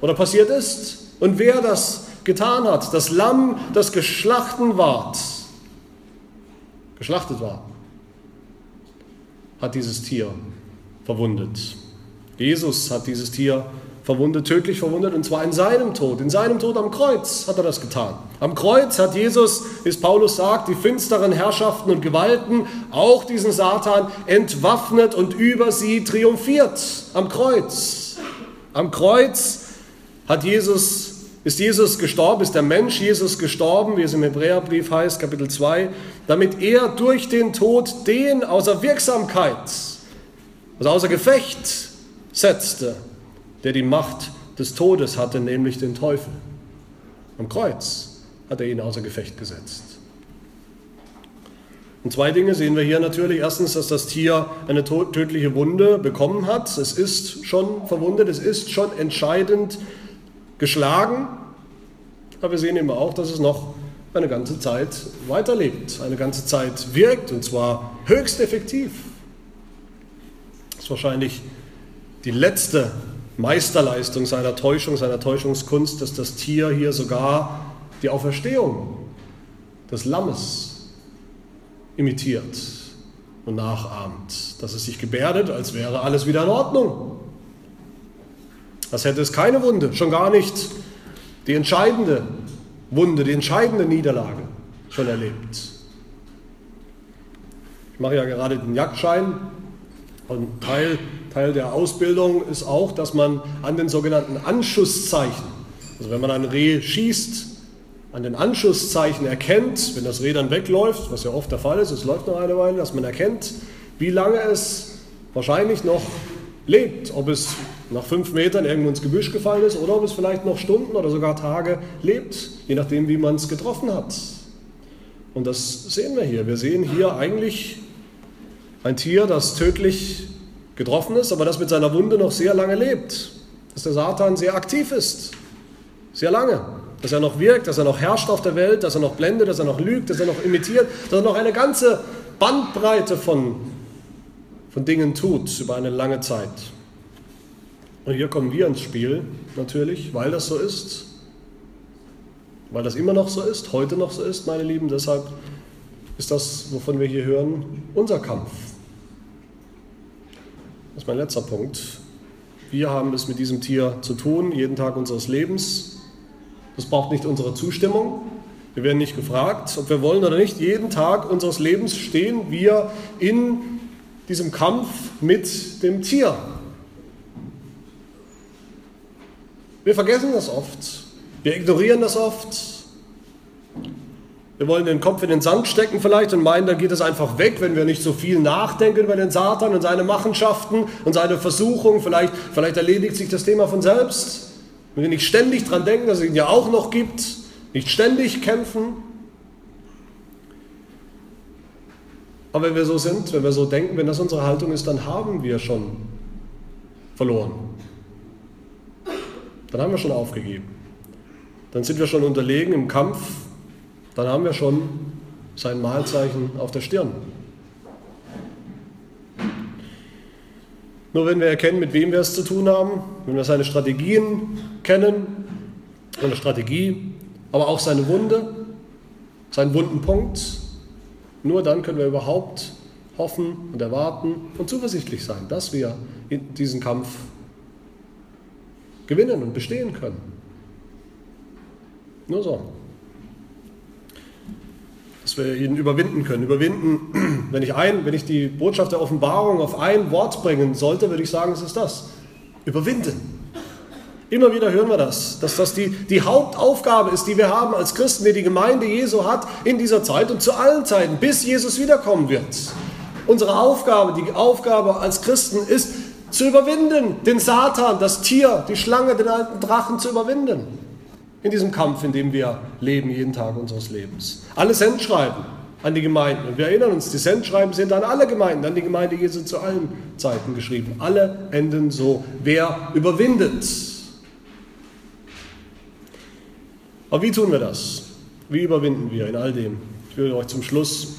oder passiert ist und wer das getan hat. Das Lamm, das geschlachten ward, geschlachtet war, hat dieses Tier verwundet. Jesus hat dieses Tier verwundet, tödlich verwundet, und zwar in seinem Tod. In seinem Tod am Kreuz hat er das getan. Am Kreuz hat Jesus, wie es Paulus sagt, die finsteren Herrschaften und Gewalten, auch diesen Satan, entwaffnet und über sie triumphiert. Am Kreuz. Am Kreuz hat Jesus ist Jesus gestorben, ist der Mensch Jesus gestorben, wie es im Hebräerbrief heißt, Kapitel 2, damit er durch den Tod den außer Wirksamkeit, also außer Gefecht setzte, der die Macht des Todes hatte, nämlich den Teufel. Am Kreuz hat er ihn außer Gefecht gesetzt. Und zwei Dinge sehen wir hier natürlich. Erstens, dass das Tier eine tödliche Wunde bekommen hat. Es ist schon verwundet, es ist schon entscheidend geschlagen, aber wir sehen eben auch, dass es noch eine ganze Zeit weiterlebt, eine ganze Zeit wirkt und zwar höchst effektiv. Das ist wahrscheinlich die letzte Meisterleistung seiner Täuschung, seiner Täuschungskunst, dass das Tier hier sogar die Auferstehung des Lammes imitiert und nachahmt, dass es sich gebärdet, als wäre alles wieder in Ordnung. Als hätte es keine Wunde, schon gar nicht die entscheidende Wunde, die entscheidende Niederlage schon erlebt. Ich mache ja gerade den Jagdschein und Teil, Teil der Ausbildung ist auch, dass man an den sogenannten Anschlusszeichen, also wenn man ein Reh schießt, an den Anschlusszeichen erkennt, wenn das Reh dann wegläuft, was ja oft der Fall ist, es läuft noch eine Weile, dass man erkennt, wie lange es wahrscheinlich noch lebt, ob es nach fünf Metern irgendwo ins Gebüsch gefallen ist oder ob es vielleicht noch Stunden oder sogar Tage lebt, je nachdem, wie man es getroffen hat. Und das sehen wir hier. Wir sehen hier eigentlich ein Tier, das tödlich getroffen ist, aber das mit seiner Wunde noch sehr lange lebt. Dass der Satan sehr aktiv ist. Sehr lange. Dass er noch wirkt, dass er noch herrscht auf der Welt, dass er noch blendet, dass er noch lügt, dass er noch imitiert, dass er noch eine ganze Bandbreite von von Dingen tut über eine lange Zeit. Und hier kommen wir ins Spiel, natürlich, weil das so ist, weil das immer noch so ist, heute noch so ist, meine Lieben. Deshalb ist das, wovon wir hier hören, unser Kampf. Das ist mein letzter Punkt. Wir haben es mit diesem Tier zu tun, jeden Tag unseres Lebens. Das braucht nicht unsere Zustimmung. Wir werden nicht gefragt, ob wir wollen oder nicht. Jeden Tag unseres Lebens stehen wir in diesem Kampf mit dem Tier. Wir vergessen das oft. Wir ignorieren das oft. Wir wollen den Kopf in den Sand stecken vielleicht und meinen, dann geht es einfach weg, wenn wir nicht so viel nachdenken über den Satan und seine Machenschaften und seine Versuchungen. Vielleicht, vielleicht erledigt sich das Thema von selbst. Wenn wir nicht ständig daran denken, dass es ihn ja auch noch gibt, nicht ständig kämpfen. Aber wenn wir so sind, wenn wir so denken, wenn das unsere Haltung ist, dann haben wir schon verloren. Dann haben wir schon aufgegeben. Dann sind wir schon unterlegen im Kampf. Dann haben wir schon sein Mahlzeichen auf der Stirn. Nur wenn wir erkennen, mit wem wir es zu tun haben, wenn wir seine Strategien kennen, seine Strategie, aber auch seine Wunde, seinen wunden Punkt, nur dann können wir überhaupt hoffen und erwarten und zuversichtlich sein, dass wir diesen Kampf gewinnen und bestehen können. Nur so. Dass wir ihn überwinden können. Überwinden, wenn ich, ein, wenn ich die Botschaft der Offenbarung auf ein Wort bringen sollte, würde ich sagen, es ist das. Überwinden. Immer wieder hören wir das, dass das die, die Hauptaufgabe ist, die wir haben als Christen, die die Gemeinde Jesu hat in dieser Zeit und zu allen Zeiten, bis Jesus wiederkommen wird. Unsere Aufgabe, die Aufgabe als Christen ist, zu überwinden, den Satan, das Tier, die Schlange, den alten Drachen zu überwinden. In diesem Kampf, in dem wir leben, jeden Tag unseres Lebens. Alle Sendschreiben an die Gemeinden. Und wir erinnern uns, die Sendschreiben sind an alle Gemeinden, an die Gemeinde Jesu zu allen Zeiten geschrieben. Alle enden so. Wer überwindet? Aber wie tun wir das? Wie überwinden wir in all dem? Ich will euch zum Schluss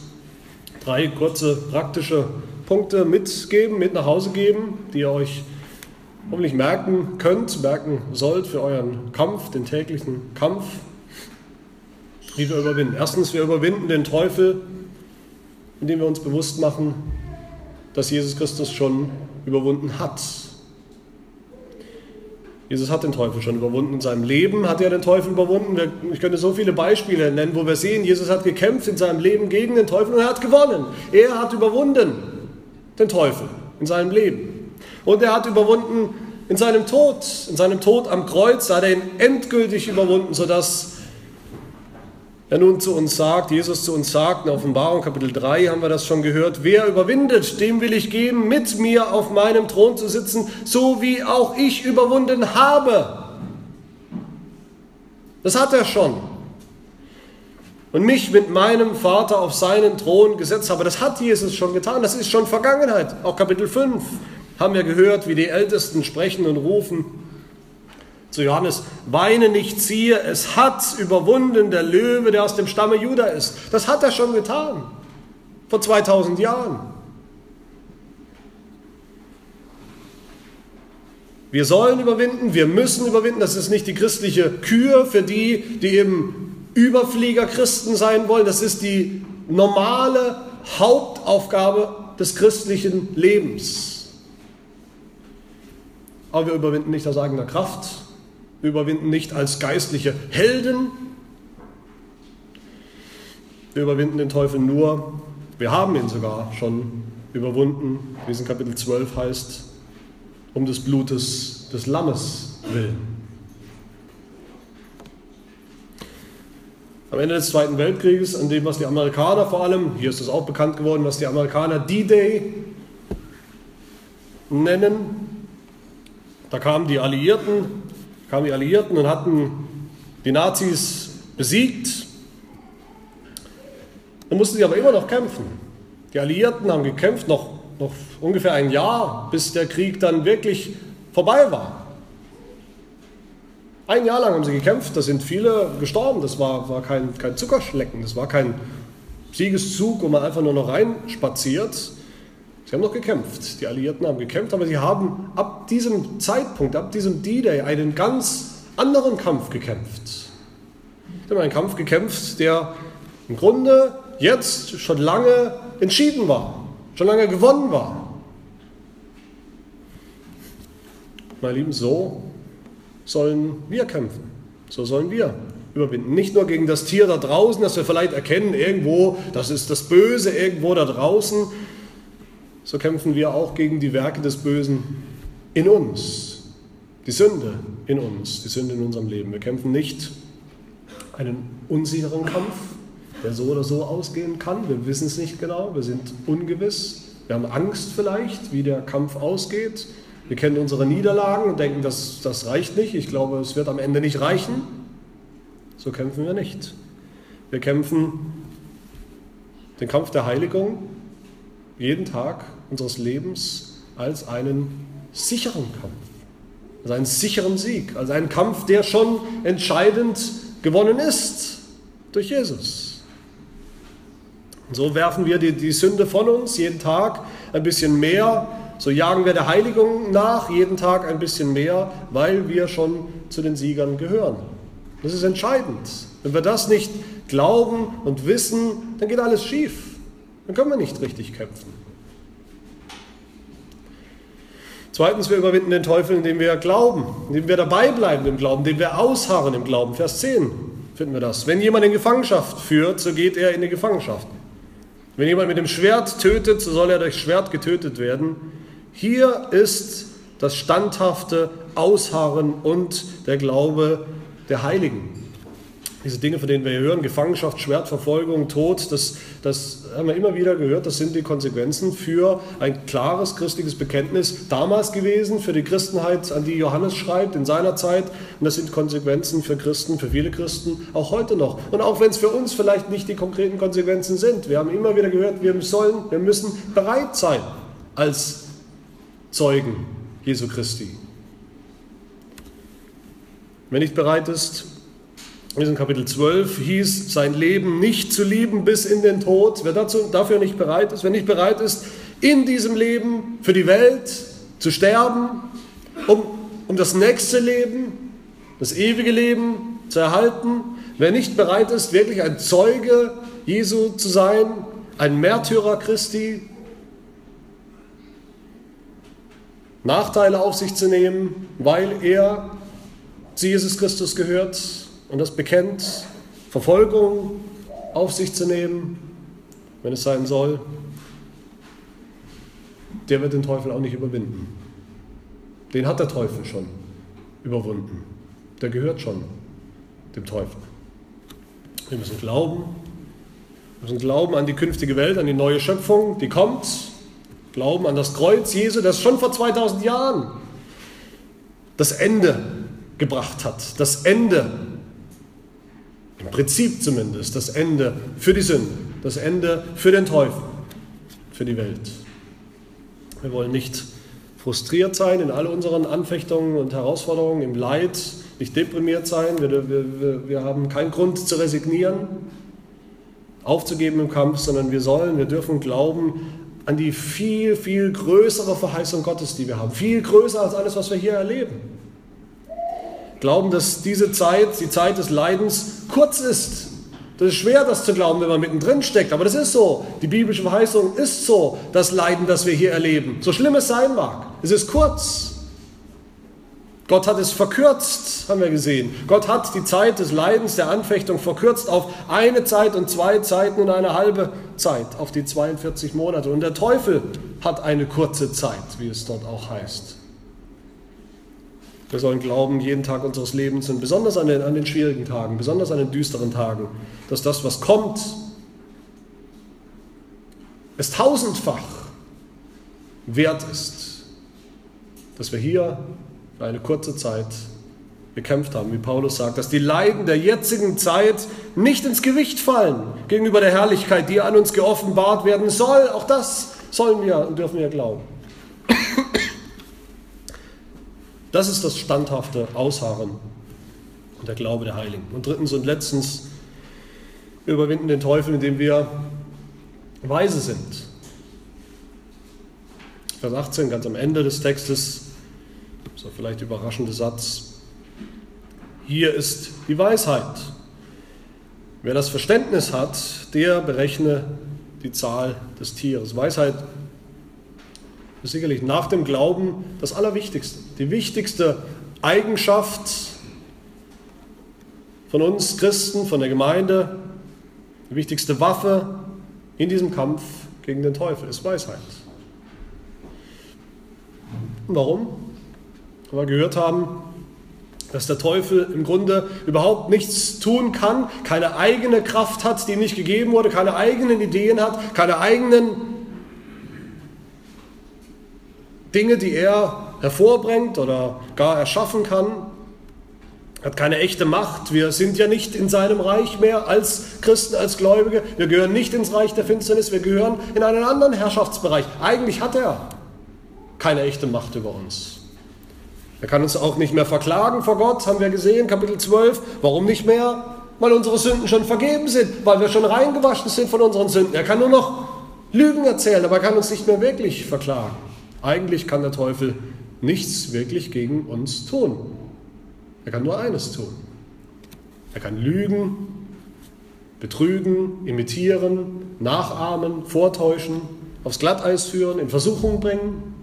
drei kurze praktische Punkte mitgeben, mit nach Hause geben, die ihr euch hoffentlich merken könnt, merken sollt für euren Kampf, den täglichen Kampf, wie wir überwinden. Erstens, wir überwinden den Teufel, indem wir uns bewusst machen, dass Jesus Christus schon überwunden hat. Jesus hat den Teufel schon überwunden in seinem Leben, hat er den Teufel überwunden. Ich könnte so viele Beispiele nennen, wo wir sehen, Jesus hat gekämpft in seinem Leben gegen den Teufel und er hat gewonnen. Er hat überwunden den Teufel in seinem Leben. Und er hat überwunden in seinem Tod, in seinem Tod am Kreuz, hat er ihn endgültig überwunden, sodass er nun zu uns sagt, Jesus zu uns sagt, in Offenbarung Kapitel 3 haben wir das schon gehört, wer überwindet, dem will ich geben, mit mir auf meinem Thron zu sitzen, so wie auch ich überwunden habe. Das hat er schon. Und mich mit meinem Vater auf seinen Thron gesetzt habe. Das hat Jesus schon getan. Das ist schon Vergangenheit. Auch Kapitel 5 haben wir gehört, wie die Ältesten sprechen und rufen zu Johannes, weine nicht, siehe, es hat überwunden der Löwe, der aus dem Stamme Juda ist. Das hat er schon getan, vor 2000 Jahren. Wir sollen überwinden, wir müssen überwinden. Das ist nicht die christliche Kür für die, die eben Überflieger Christen sein wollen. Das ist die normale Hauptaufgabe des christlichen Lebens. Aber wir überwinden nicht aus eigener Kraft, wir überwinden nicht als geistliche Helden. Wir überwinden den Teufel nur, wir haben ihn sogar schon überwunden, wie es in Kapitel 12 heißt, um des Blutes des Lammes willen. Am Ende des Zweiten Weltkrieges, an dem, was die Amerikaner vor allem, hier ist es auch bekannt geworden, was die Amerikaner D-Day nennen, da kamen die Alliierten kamen die Alliierten und hatten die Nazis besiegt. Dann mussten sie aber immer noch kämpfen. Die Alliierten haben gekämpft, noch, noch ungefähr ein Jahr, bis der Krieg dann wirklich vorbei war. Ein Jahr lang haben sie gekämpft, da sind viele gestorben, das war, war kein, kein Zuckerschlecken, das war kein Siegeszug, wo man einfach nur noch reinspaziert. Sie haben noch gekämpft. Die Alliierten haben gekämpft, aber sie haben ab diesem Zeitpunkt, ab diesem D-Day einen ganz anderen Kampf gekämpft. Sie haben einen Kampf gekämpft, der im Grunde jetzt schon lange entschieden war, schon lange gewonnen war. Meine Lieben, so sollen wir kämpfen. So sollen wir überwinden. Nicht nur gegen das Tier da draußen, das wir vielleicht erkennen, irgendwo, das ist das Böse irgendwo da draußen, so kämpfen wir auch gegen die Werke des Bösen in uns, die Sünde in uns, die Sünde in unserem Leben. Wir kämpfen nicht einen unsicheren Kampf, der so oder so ausgehen kann. Wir wissen es nicht genau, wir sind ungewiss. Wir haben Angst vielleicht, wie der Kampf ausgeht. Wir kennen unsere Niederlagen und denken, das, das reicht nicht. Ich glaube, es wird am Ende nicht reichen. So kämpfen wir nicht. Wir kämpfen den Kampf der Heiligung jeden Tag unseres Lebens als einen sicheren Kampf, als einen sicheren Sieg, als einen Kampf, der schon entscheidend gewonnen ist durch Jesus. Und so werfen wir die, die Sünde von uns jeden Tag ein bisschen mehr, so jagen wir der Heiligung nach jeden Tag ein bisschen mehr, weil wir schon zu den Siegern gehören. Das ist entscheidend. Wenn wir das nicht glauben und wissen, dann geht alles schief. Dann können wir nicht richtig kämpfen. Zweitens, wir überwinden den Teufel, indem wir glauben, indem wir dabei bleiben im Glauben, indem wir ausharren im Glauben. Vers 10 finden wir das. Wenn jemand in Gefangenschaft führt, so geht er in die Gefangenschaft. Wenn jemand mit dem Schwert tötet, so soll er durch Schwert getötet werden. Hier ist das standhafte Ausharren und der Glaube der Heiligen. Diese Dinge, von denen wir hier hören, Gefangenschaft, Schwertverfolgung, Tod, das, das haben wir immer wieder gehört, das sind die Konsequenzen für ein klares christliches Bekenntnis damals gewesen, für die Christenheit, an die Johannes schreibt in seiner Zeit. Und das sind Konsequenzen für Christen, für viele Christen, auch heute noch. Und auch wenn es für uns vielleicht nicht die konkreten Konsequenzen sind. Wir haben immer wieder gehört, wir sollen, wir müssen bereit sein als Zeugen Jesu Christi. Wer nicht bereit ist, in Kapitel 12 hieß, sein Leben nicht zu lieben bis in den Tod. Wer dazu, dafür nicht bereit ist, wer nicht bereit ist, in diesem Leben für die Welt zu sterben, um, um das nächste Leben, das ewige Leben zu erhalten, wer nicht bereit ist, wirklich ein Zeuge Jesu zu sein, ein Märtyrer Christi, Nachteile auf sich zu nehmen, weil er zu Jesus Christus gehört, und das bekennt, Verfolgung auf sich zu nehmen, wenn es sein soll, der wird den Teufel auch nicht überwinden. Den hat der Teufel schon überwunden. Der gehört schon dem Teufel. Wir müssen glauben. Wir müssen glauben an die künftige Welt, an die neue Schöpfung, die kommt. Glauben an das Kreuz Jesu, das schon vor 2000 Jahren das Ende gebracht hat. Das Ende im Prinzip zumindest das Ende für die Sünde, das Ende für den Teufel, für die Welt. Wir wollen nicht frustriert sein in all unseren Anfechtungen und Herausforderungen, im Leid, nicht deprimiert sein. Wir, wir, wir haben keinen Grund zu resignieren, aufzugeben im Kampf, sondern wir sollen, wir dürfen glauben an die viel, viel größere Verheißung Gottes, die wir haben. Viel größer als alles, was wir hier erleben glauben, dass diese Zeit, die Zeit des Leidens, kurz ist. Das ist schwer, das zu glauben, wenn man mittendrin steckt, aber das ist so. Die biblische Verheißung ist so, das Leiden, das wir hier erleben. So schlimm es sein mag, es ist kurz. Gott hat es verkürzt, haben wir gesehen. Gott hat die Zeit des Leidens, der Anfechtung verkürzt auf eine Zeit und zwei Zeiten und eine halbe Zeit, auf die 42 Monate. Und der Teufel hat eine kurze Zeit, wie es dort auch heißt. Wir sollen glauben, jeden Tag unseres Lebens und besonders an den, an den schwierigen Tagen, besonders an den düsteren Tagen, dass das, was kommt, es tausendfach wert ist, dass wir hier für eine kurze Zeit gekämpft haben, wie Paulus sagt, dass die Leiden der jetzigen Zeit nicht ins Gewicht fallen gegenüber der Herrlichkeit, die an uns geoffenbart werden soll. Auch das sollen wir und dürfen wir glauben. Das ist das standhafte Ausharren und der Glaube der Heiligen. Und drittens und letztens, wir überwinden den Teufel, indem wir weise sind. Vers 18, ganz am Ende des Textes, so vielleicht überraschende Satz. Hier ist die Weisheit. Wer das Verständnis hat, der berechne die Zahl des Tieres. Weisheit ist sicherlich nach dem Glauben das Allerwichtigste. Die wichtigste Eigenschaft von uns Christen, von der Gemeinde, die wichtigste Waffe in diesem Kampf gegen den Teufel ist Weisheit. Warum? Weil wir gehört haben, dass der Teufel im Grunde überhaupt nichts tun kann, keine eigene Kraft hat, die ihm nicht gegeben wurde, keine eigenen Ideen hat, keine eigenen Dinge, die er hervorbringt oder gar erschaffen kann, hat keine echte Macht. Wir sind ja nicht in seinem Reich mehr als Christen, als Gläubige. Wir gehören nicht ins Reich der Finsternis, wir gehören in einen anderen Herrschaftsbereich. Eigentlich hat er keine echte Macht über uns. Er kann uns auch nicht mehr verklagen vor Gott, haben wir gesehen, Kapitel 12. Warum nicht mehr? Weil unsere Sünden schon vergeben sind, weil wir schon reingewaschen sind von unseren Sünden. Er kann nur noch Lügen erzählen, aber er kann uns nicht mehr wirklich verklagen. Eigentlich kann der Teufel nichts wirklich gegen uns tun. Er kann nur eines tun. Er kann lügen, betrügen, imitieren, nachahmen, vortäuschen, aufs Glatteis führen, in Versuchung bringen.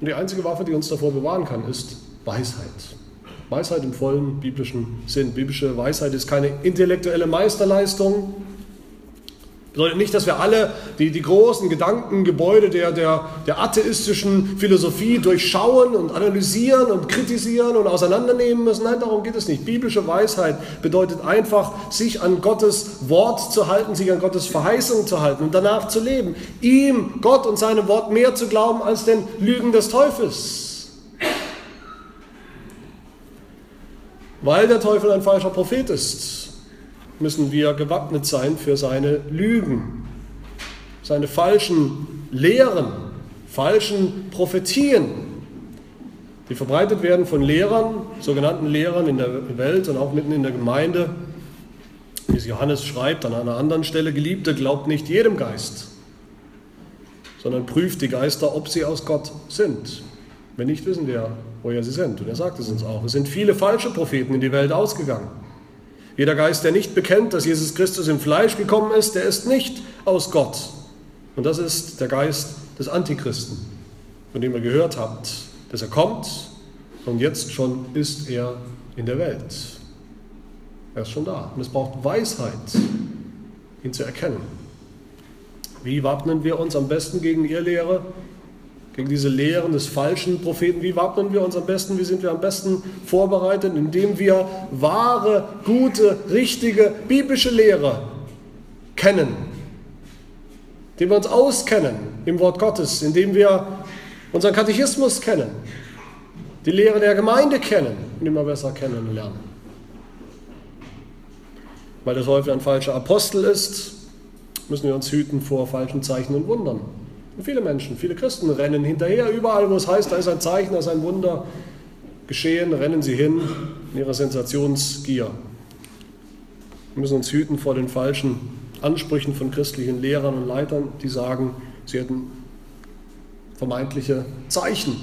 Und die einzige Waffe, die uns davor bewahren kann, ist Weisheit. Weisheit im vollen biblischen Sinn. Biblische Weisheit ist keine intellektuelle Meisterleistung, Bedeutet nicht, dass wir alle die, die großen Gedankengebäude der, der, der atheistischen Philosophie durchschauen und analysieren und kritisieren und auseinandernehmen müssen. Nein, darum geht es nicht. Biblische Weisheit bedeutet einfach, sich an Gottes Wort zu halten, sich an Gottes Verheißung zu halten und danach zu leben. Ihm, Gott und seinem Wort mehr zu glauben als den Lügen des Teufels. Weil der Teufel ein falscher Prophet ist müssen wir gewappnet sein für seine Lügen, seine falschen Lehren, falschen Prophetien, die verbreitet werden von Lehrern, sogenannten Lehrern in der Welt und auch mitten in der Gemeinde. Wie es Johannes schreibt an einer anderen Stelle, Geliebte, glaubt nicht jedem Geist, sondern prüft die Geister, ob sie aus Gott sind. Wenn nicht, wissen wir, woher sie sind. Und er sagt es uns auch. Es sind viele falsche Propheten in die Welt ausgegangen. Jeder Geist, der nicht bekennt, dass Jesus Christus im Fleisch gekommen ist, der ist nicht aus Gott. Und das ist der Geist des Antichristen, von dem ihr gehört habt, dass er kommt und jetzt schon ist er in der Welt. Er ist schon da. Und es braucht Weisheit, ihn zu erkennen. Wie wappnen wir uns am besten gegen ihr Lehre? Gegen diese Lehren des falschen Propheten. Wie wappnen wir uns am besten? Wie sind wir am besten vorbereitet? Indem wir wahre, gute, richtige biblische Lehre kennen. Indem wir uns auskennen im Wort Gottes, indem wir unseren Katechismus kennen, die Lehre der Gemeinde kennen und immer besser kennenlernen. Weil der Teufel ein falscher Apostel ist, müssen wir uns hüten vor falschen Zeichen und Wundern. Und viele Menschen, viele Christen rennen hinterher. Überall, wo es heißt, da ist ein Zeichen, da ist ein Wunder geschehen, rennen sie hin in ihrer Sensationsgier. Wir müssen uns hüten vor den falschen Ansprüchen von christlichen Lehrern und Leitern, die sagen, sie hätten vermeintliche Zeichen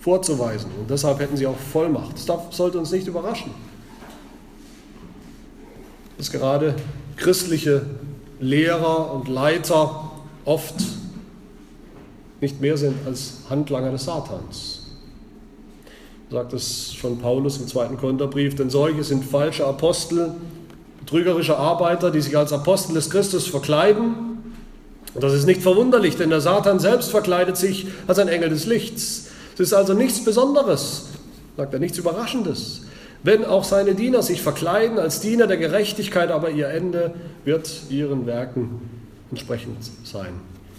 vorzuweisen. Und deshalb hätten sie auch Vollmacht. Das sollte uns nicht überraschen. Dass gerade christliche Lehrer und Leiter oft nicht mehr sind als Handlanger des Satans. Sagt es schon Paulus im zweiten Korintherbrief, denn solche sind falsche Apostel, betrügerische Arbeiter, die sich als Apostel des Christus verkleiden. Und das ist nicht verwunderlich, denn der Satan selbst verkleidet sich als ein Engel des Lichts. Es ist also nichts Besonderes, sagt er, nichts Überraschendes. Wenn auch seine Diener sich verkleiden als Diener der Gerechtigkeit, aber ihr Ende wird ihren Werken entsprechend sein.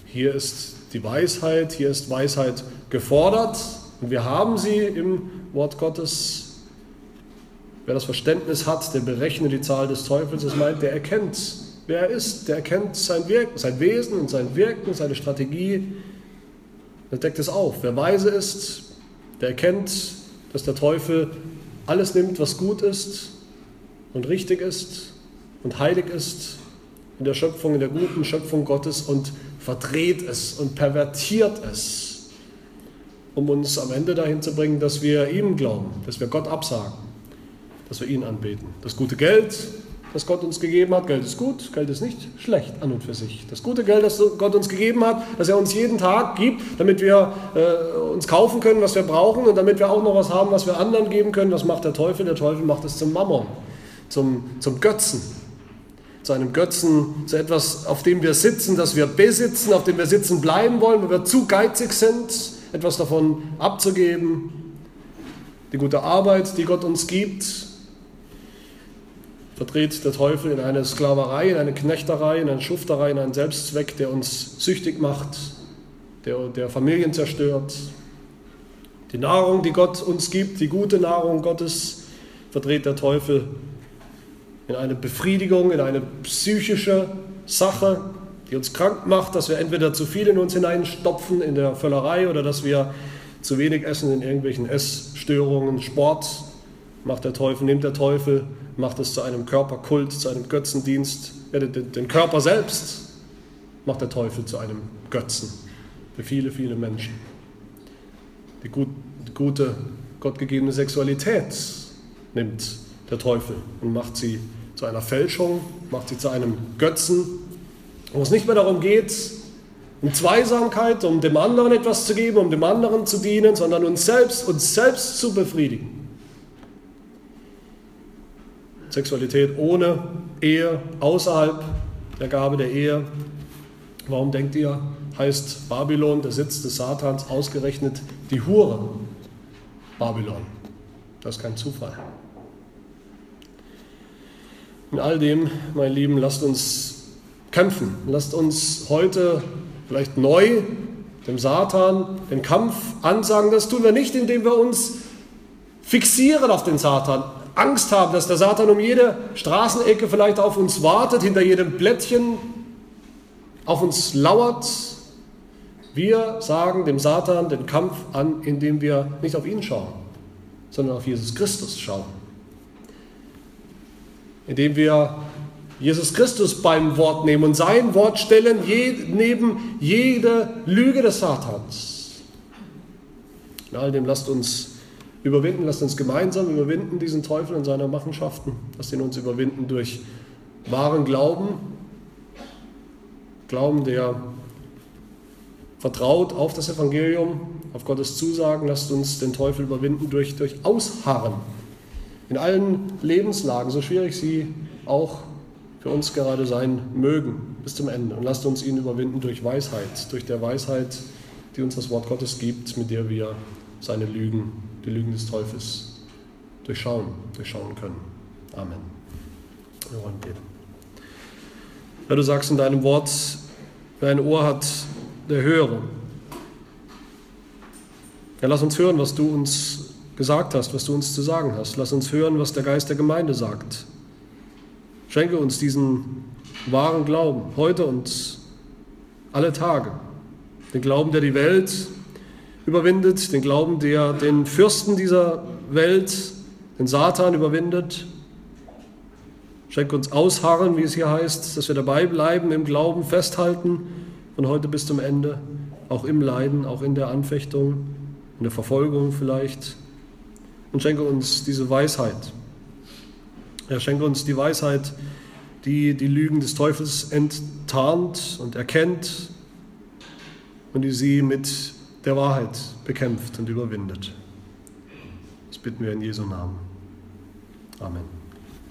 Hier ist die Weisheit, hier ist Weisheit gefordert und wir haben sie im Wort Gottes. Wer das Verständnis hat, der berechne die Zahl des Teufels, das meint, der erkennt, wer er ist, der erkennt sein, Wirken, sein Wesen und sein Wirken, seine Strategie, der deckt es auf. Wer weise ist, der erkennt, dass der Teufel alles nimmt, was gut ist und richtig ist und heilig ist in der Schöpfung, in der guten Schöpfung Gottes und verdreht es und pervertiert es, um uns am Ende dahin zu bringen, dass wir ihm glauben, dass wir Gott absagen, dass wir ihn anbeten. Das gute Geld, das Gott uns gegeben hat, Geld ist gut, Geld ist nicht schlecht an und für sich. Das gute Geld, das Gott uns gegeben hat, das er uns jeden Tag gibt, damit wir äh, uns kaufen können, was wir brauchen und damit wir auch noch was haben, was wir anderen geben können, was macht der Teufel? Der Teufel macht es zum Mammon, zum, zum Götzen zu einem Götzen, zu etwas, auf dem wir sitzen, das wir besitzen, auf dem wir sitzen bleiben wollen, wo wir zu geizig sind, etwas davon abzugeben. Die gute Arbeit, die Gott uns gibt, verdreht der Teufel in eine Sklaverei, in eine Knechterei, in eine Schufterei, in einen Selbstzweck, der uns süchtig macht, der, der Familien zerstört. Die Nahrung, die Gott uns gibt, die gute Nahrung Gottes, verdreht der Teufel in eine Befriedigung, in eine psychische Sache, die uns krank macht, dass wir entweder zu viel in uns hineinstopfen in der Völlerei oder dass wir zu wenig essen in irgendwelchen Essstörungen, Sport macht der Teufel, nimmt der Teufel, macht es zu einem Körperkult, zu einem Götzendienst. Ja, den, Körper selbst macht der Teufel zu einem Götzen für viele, viele Menschen. Die, gut, die gute, gottgegebene Sexualität nimmt der Teufel und macht sie zu einer Fälschung, macht sie zu einem Götzen, wo es nicht mehr darum geht, um Zweisamkeit, um dem anderen etwas zu geben, um dem anderen zu dienen, sondern uns selbst, uns selbst zu befriedigen. Sexualität ohne Ehe, außerhalb der Gabe der Ehe. Warum denkt ihr, heißt Babylon, der Sitz des Satans, ausgerechnet die Hure Babylon? Das ist kein Zufall. In all dem, meine Lieben, lasst uns kämpfen. Lasst uns heute vielleicht neu dem Satan den Kampf ansagen. Das tun wir nicht, indem wir uns fixieren auf den Satan, Angst haben, dass der Satan um jede Straßenecke vielleicht auf uns wartet, hinter jedem Blättchen auf uns lauert. Wir sagen dem Satan den Kampf an, indem wir nicht auf ihn schauen, sondern auf Jesus Christus schauen. Indem wir Jesus Christus beim Wort nehmen und sein Wort stellen je, neben jede Lüge des Satans. In all dem lasst uns überwinden, lasst uns gemeinsam überwinden diesen Teufel und seine Machenschaften. Lasst ihn uns überwinden durch wahren Glauben. Glauben, der vertraut auf das Evangelium, auf Gottes Zusagen. Lasst uns den Teufel überwinden durch, durch Ausharren in allen Lebenslagen, so schwierig sie auch für uns gerade sein mögen, bis zum Ende. Und lasst uns ihn überwinden durch Weisheit, durch der Weisheit, die uns das Wort Gottes gibt, mit der wir seine Lügen, die Lügen des Teufels durchschauen, durchschauen können. Amen. Wir wollen beten. Ja, du sagst in deinem Wort, wer ein Ohr hat, der höre. Ja, lass uns hören, was du uns gesagt hast, was du uns zu sagen hast. Lass uns hören, was der Geist der Gemeinde sagt. Schenke uns diesen wahren Glauben heute und alle Tage. Den Glauben, der die Welt überwindet, den Glauben, der den Fürsten dieser Welt, den Satan überwindet. Schenke uns Ausharren, wie es hier heißt, dass wir dabei bleiben, im Glauben festhalten, von heute bis zum Ende, auch im Leiden, auch in der Anfechtung, in der Verfolgung vielleicht. Und schenke uns diese Weisheit, er schenke uns die Weisheit, die die Lügen des Teufels enttarnt und erkennt und die sie mit der Wahrheit bekämpft und überwindet. Das bitten wir in Jesu Namen. Amen.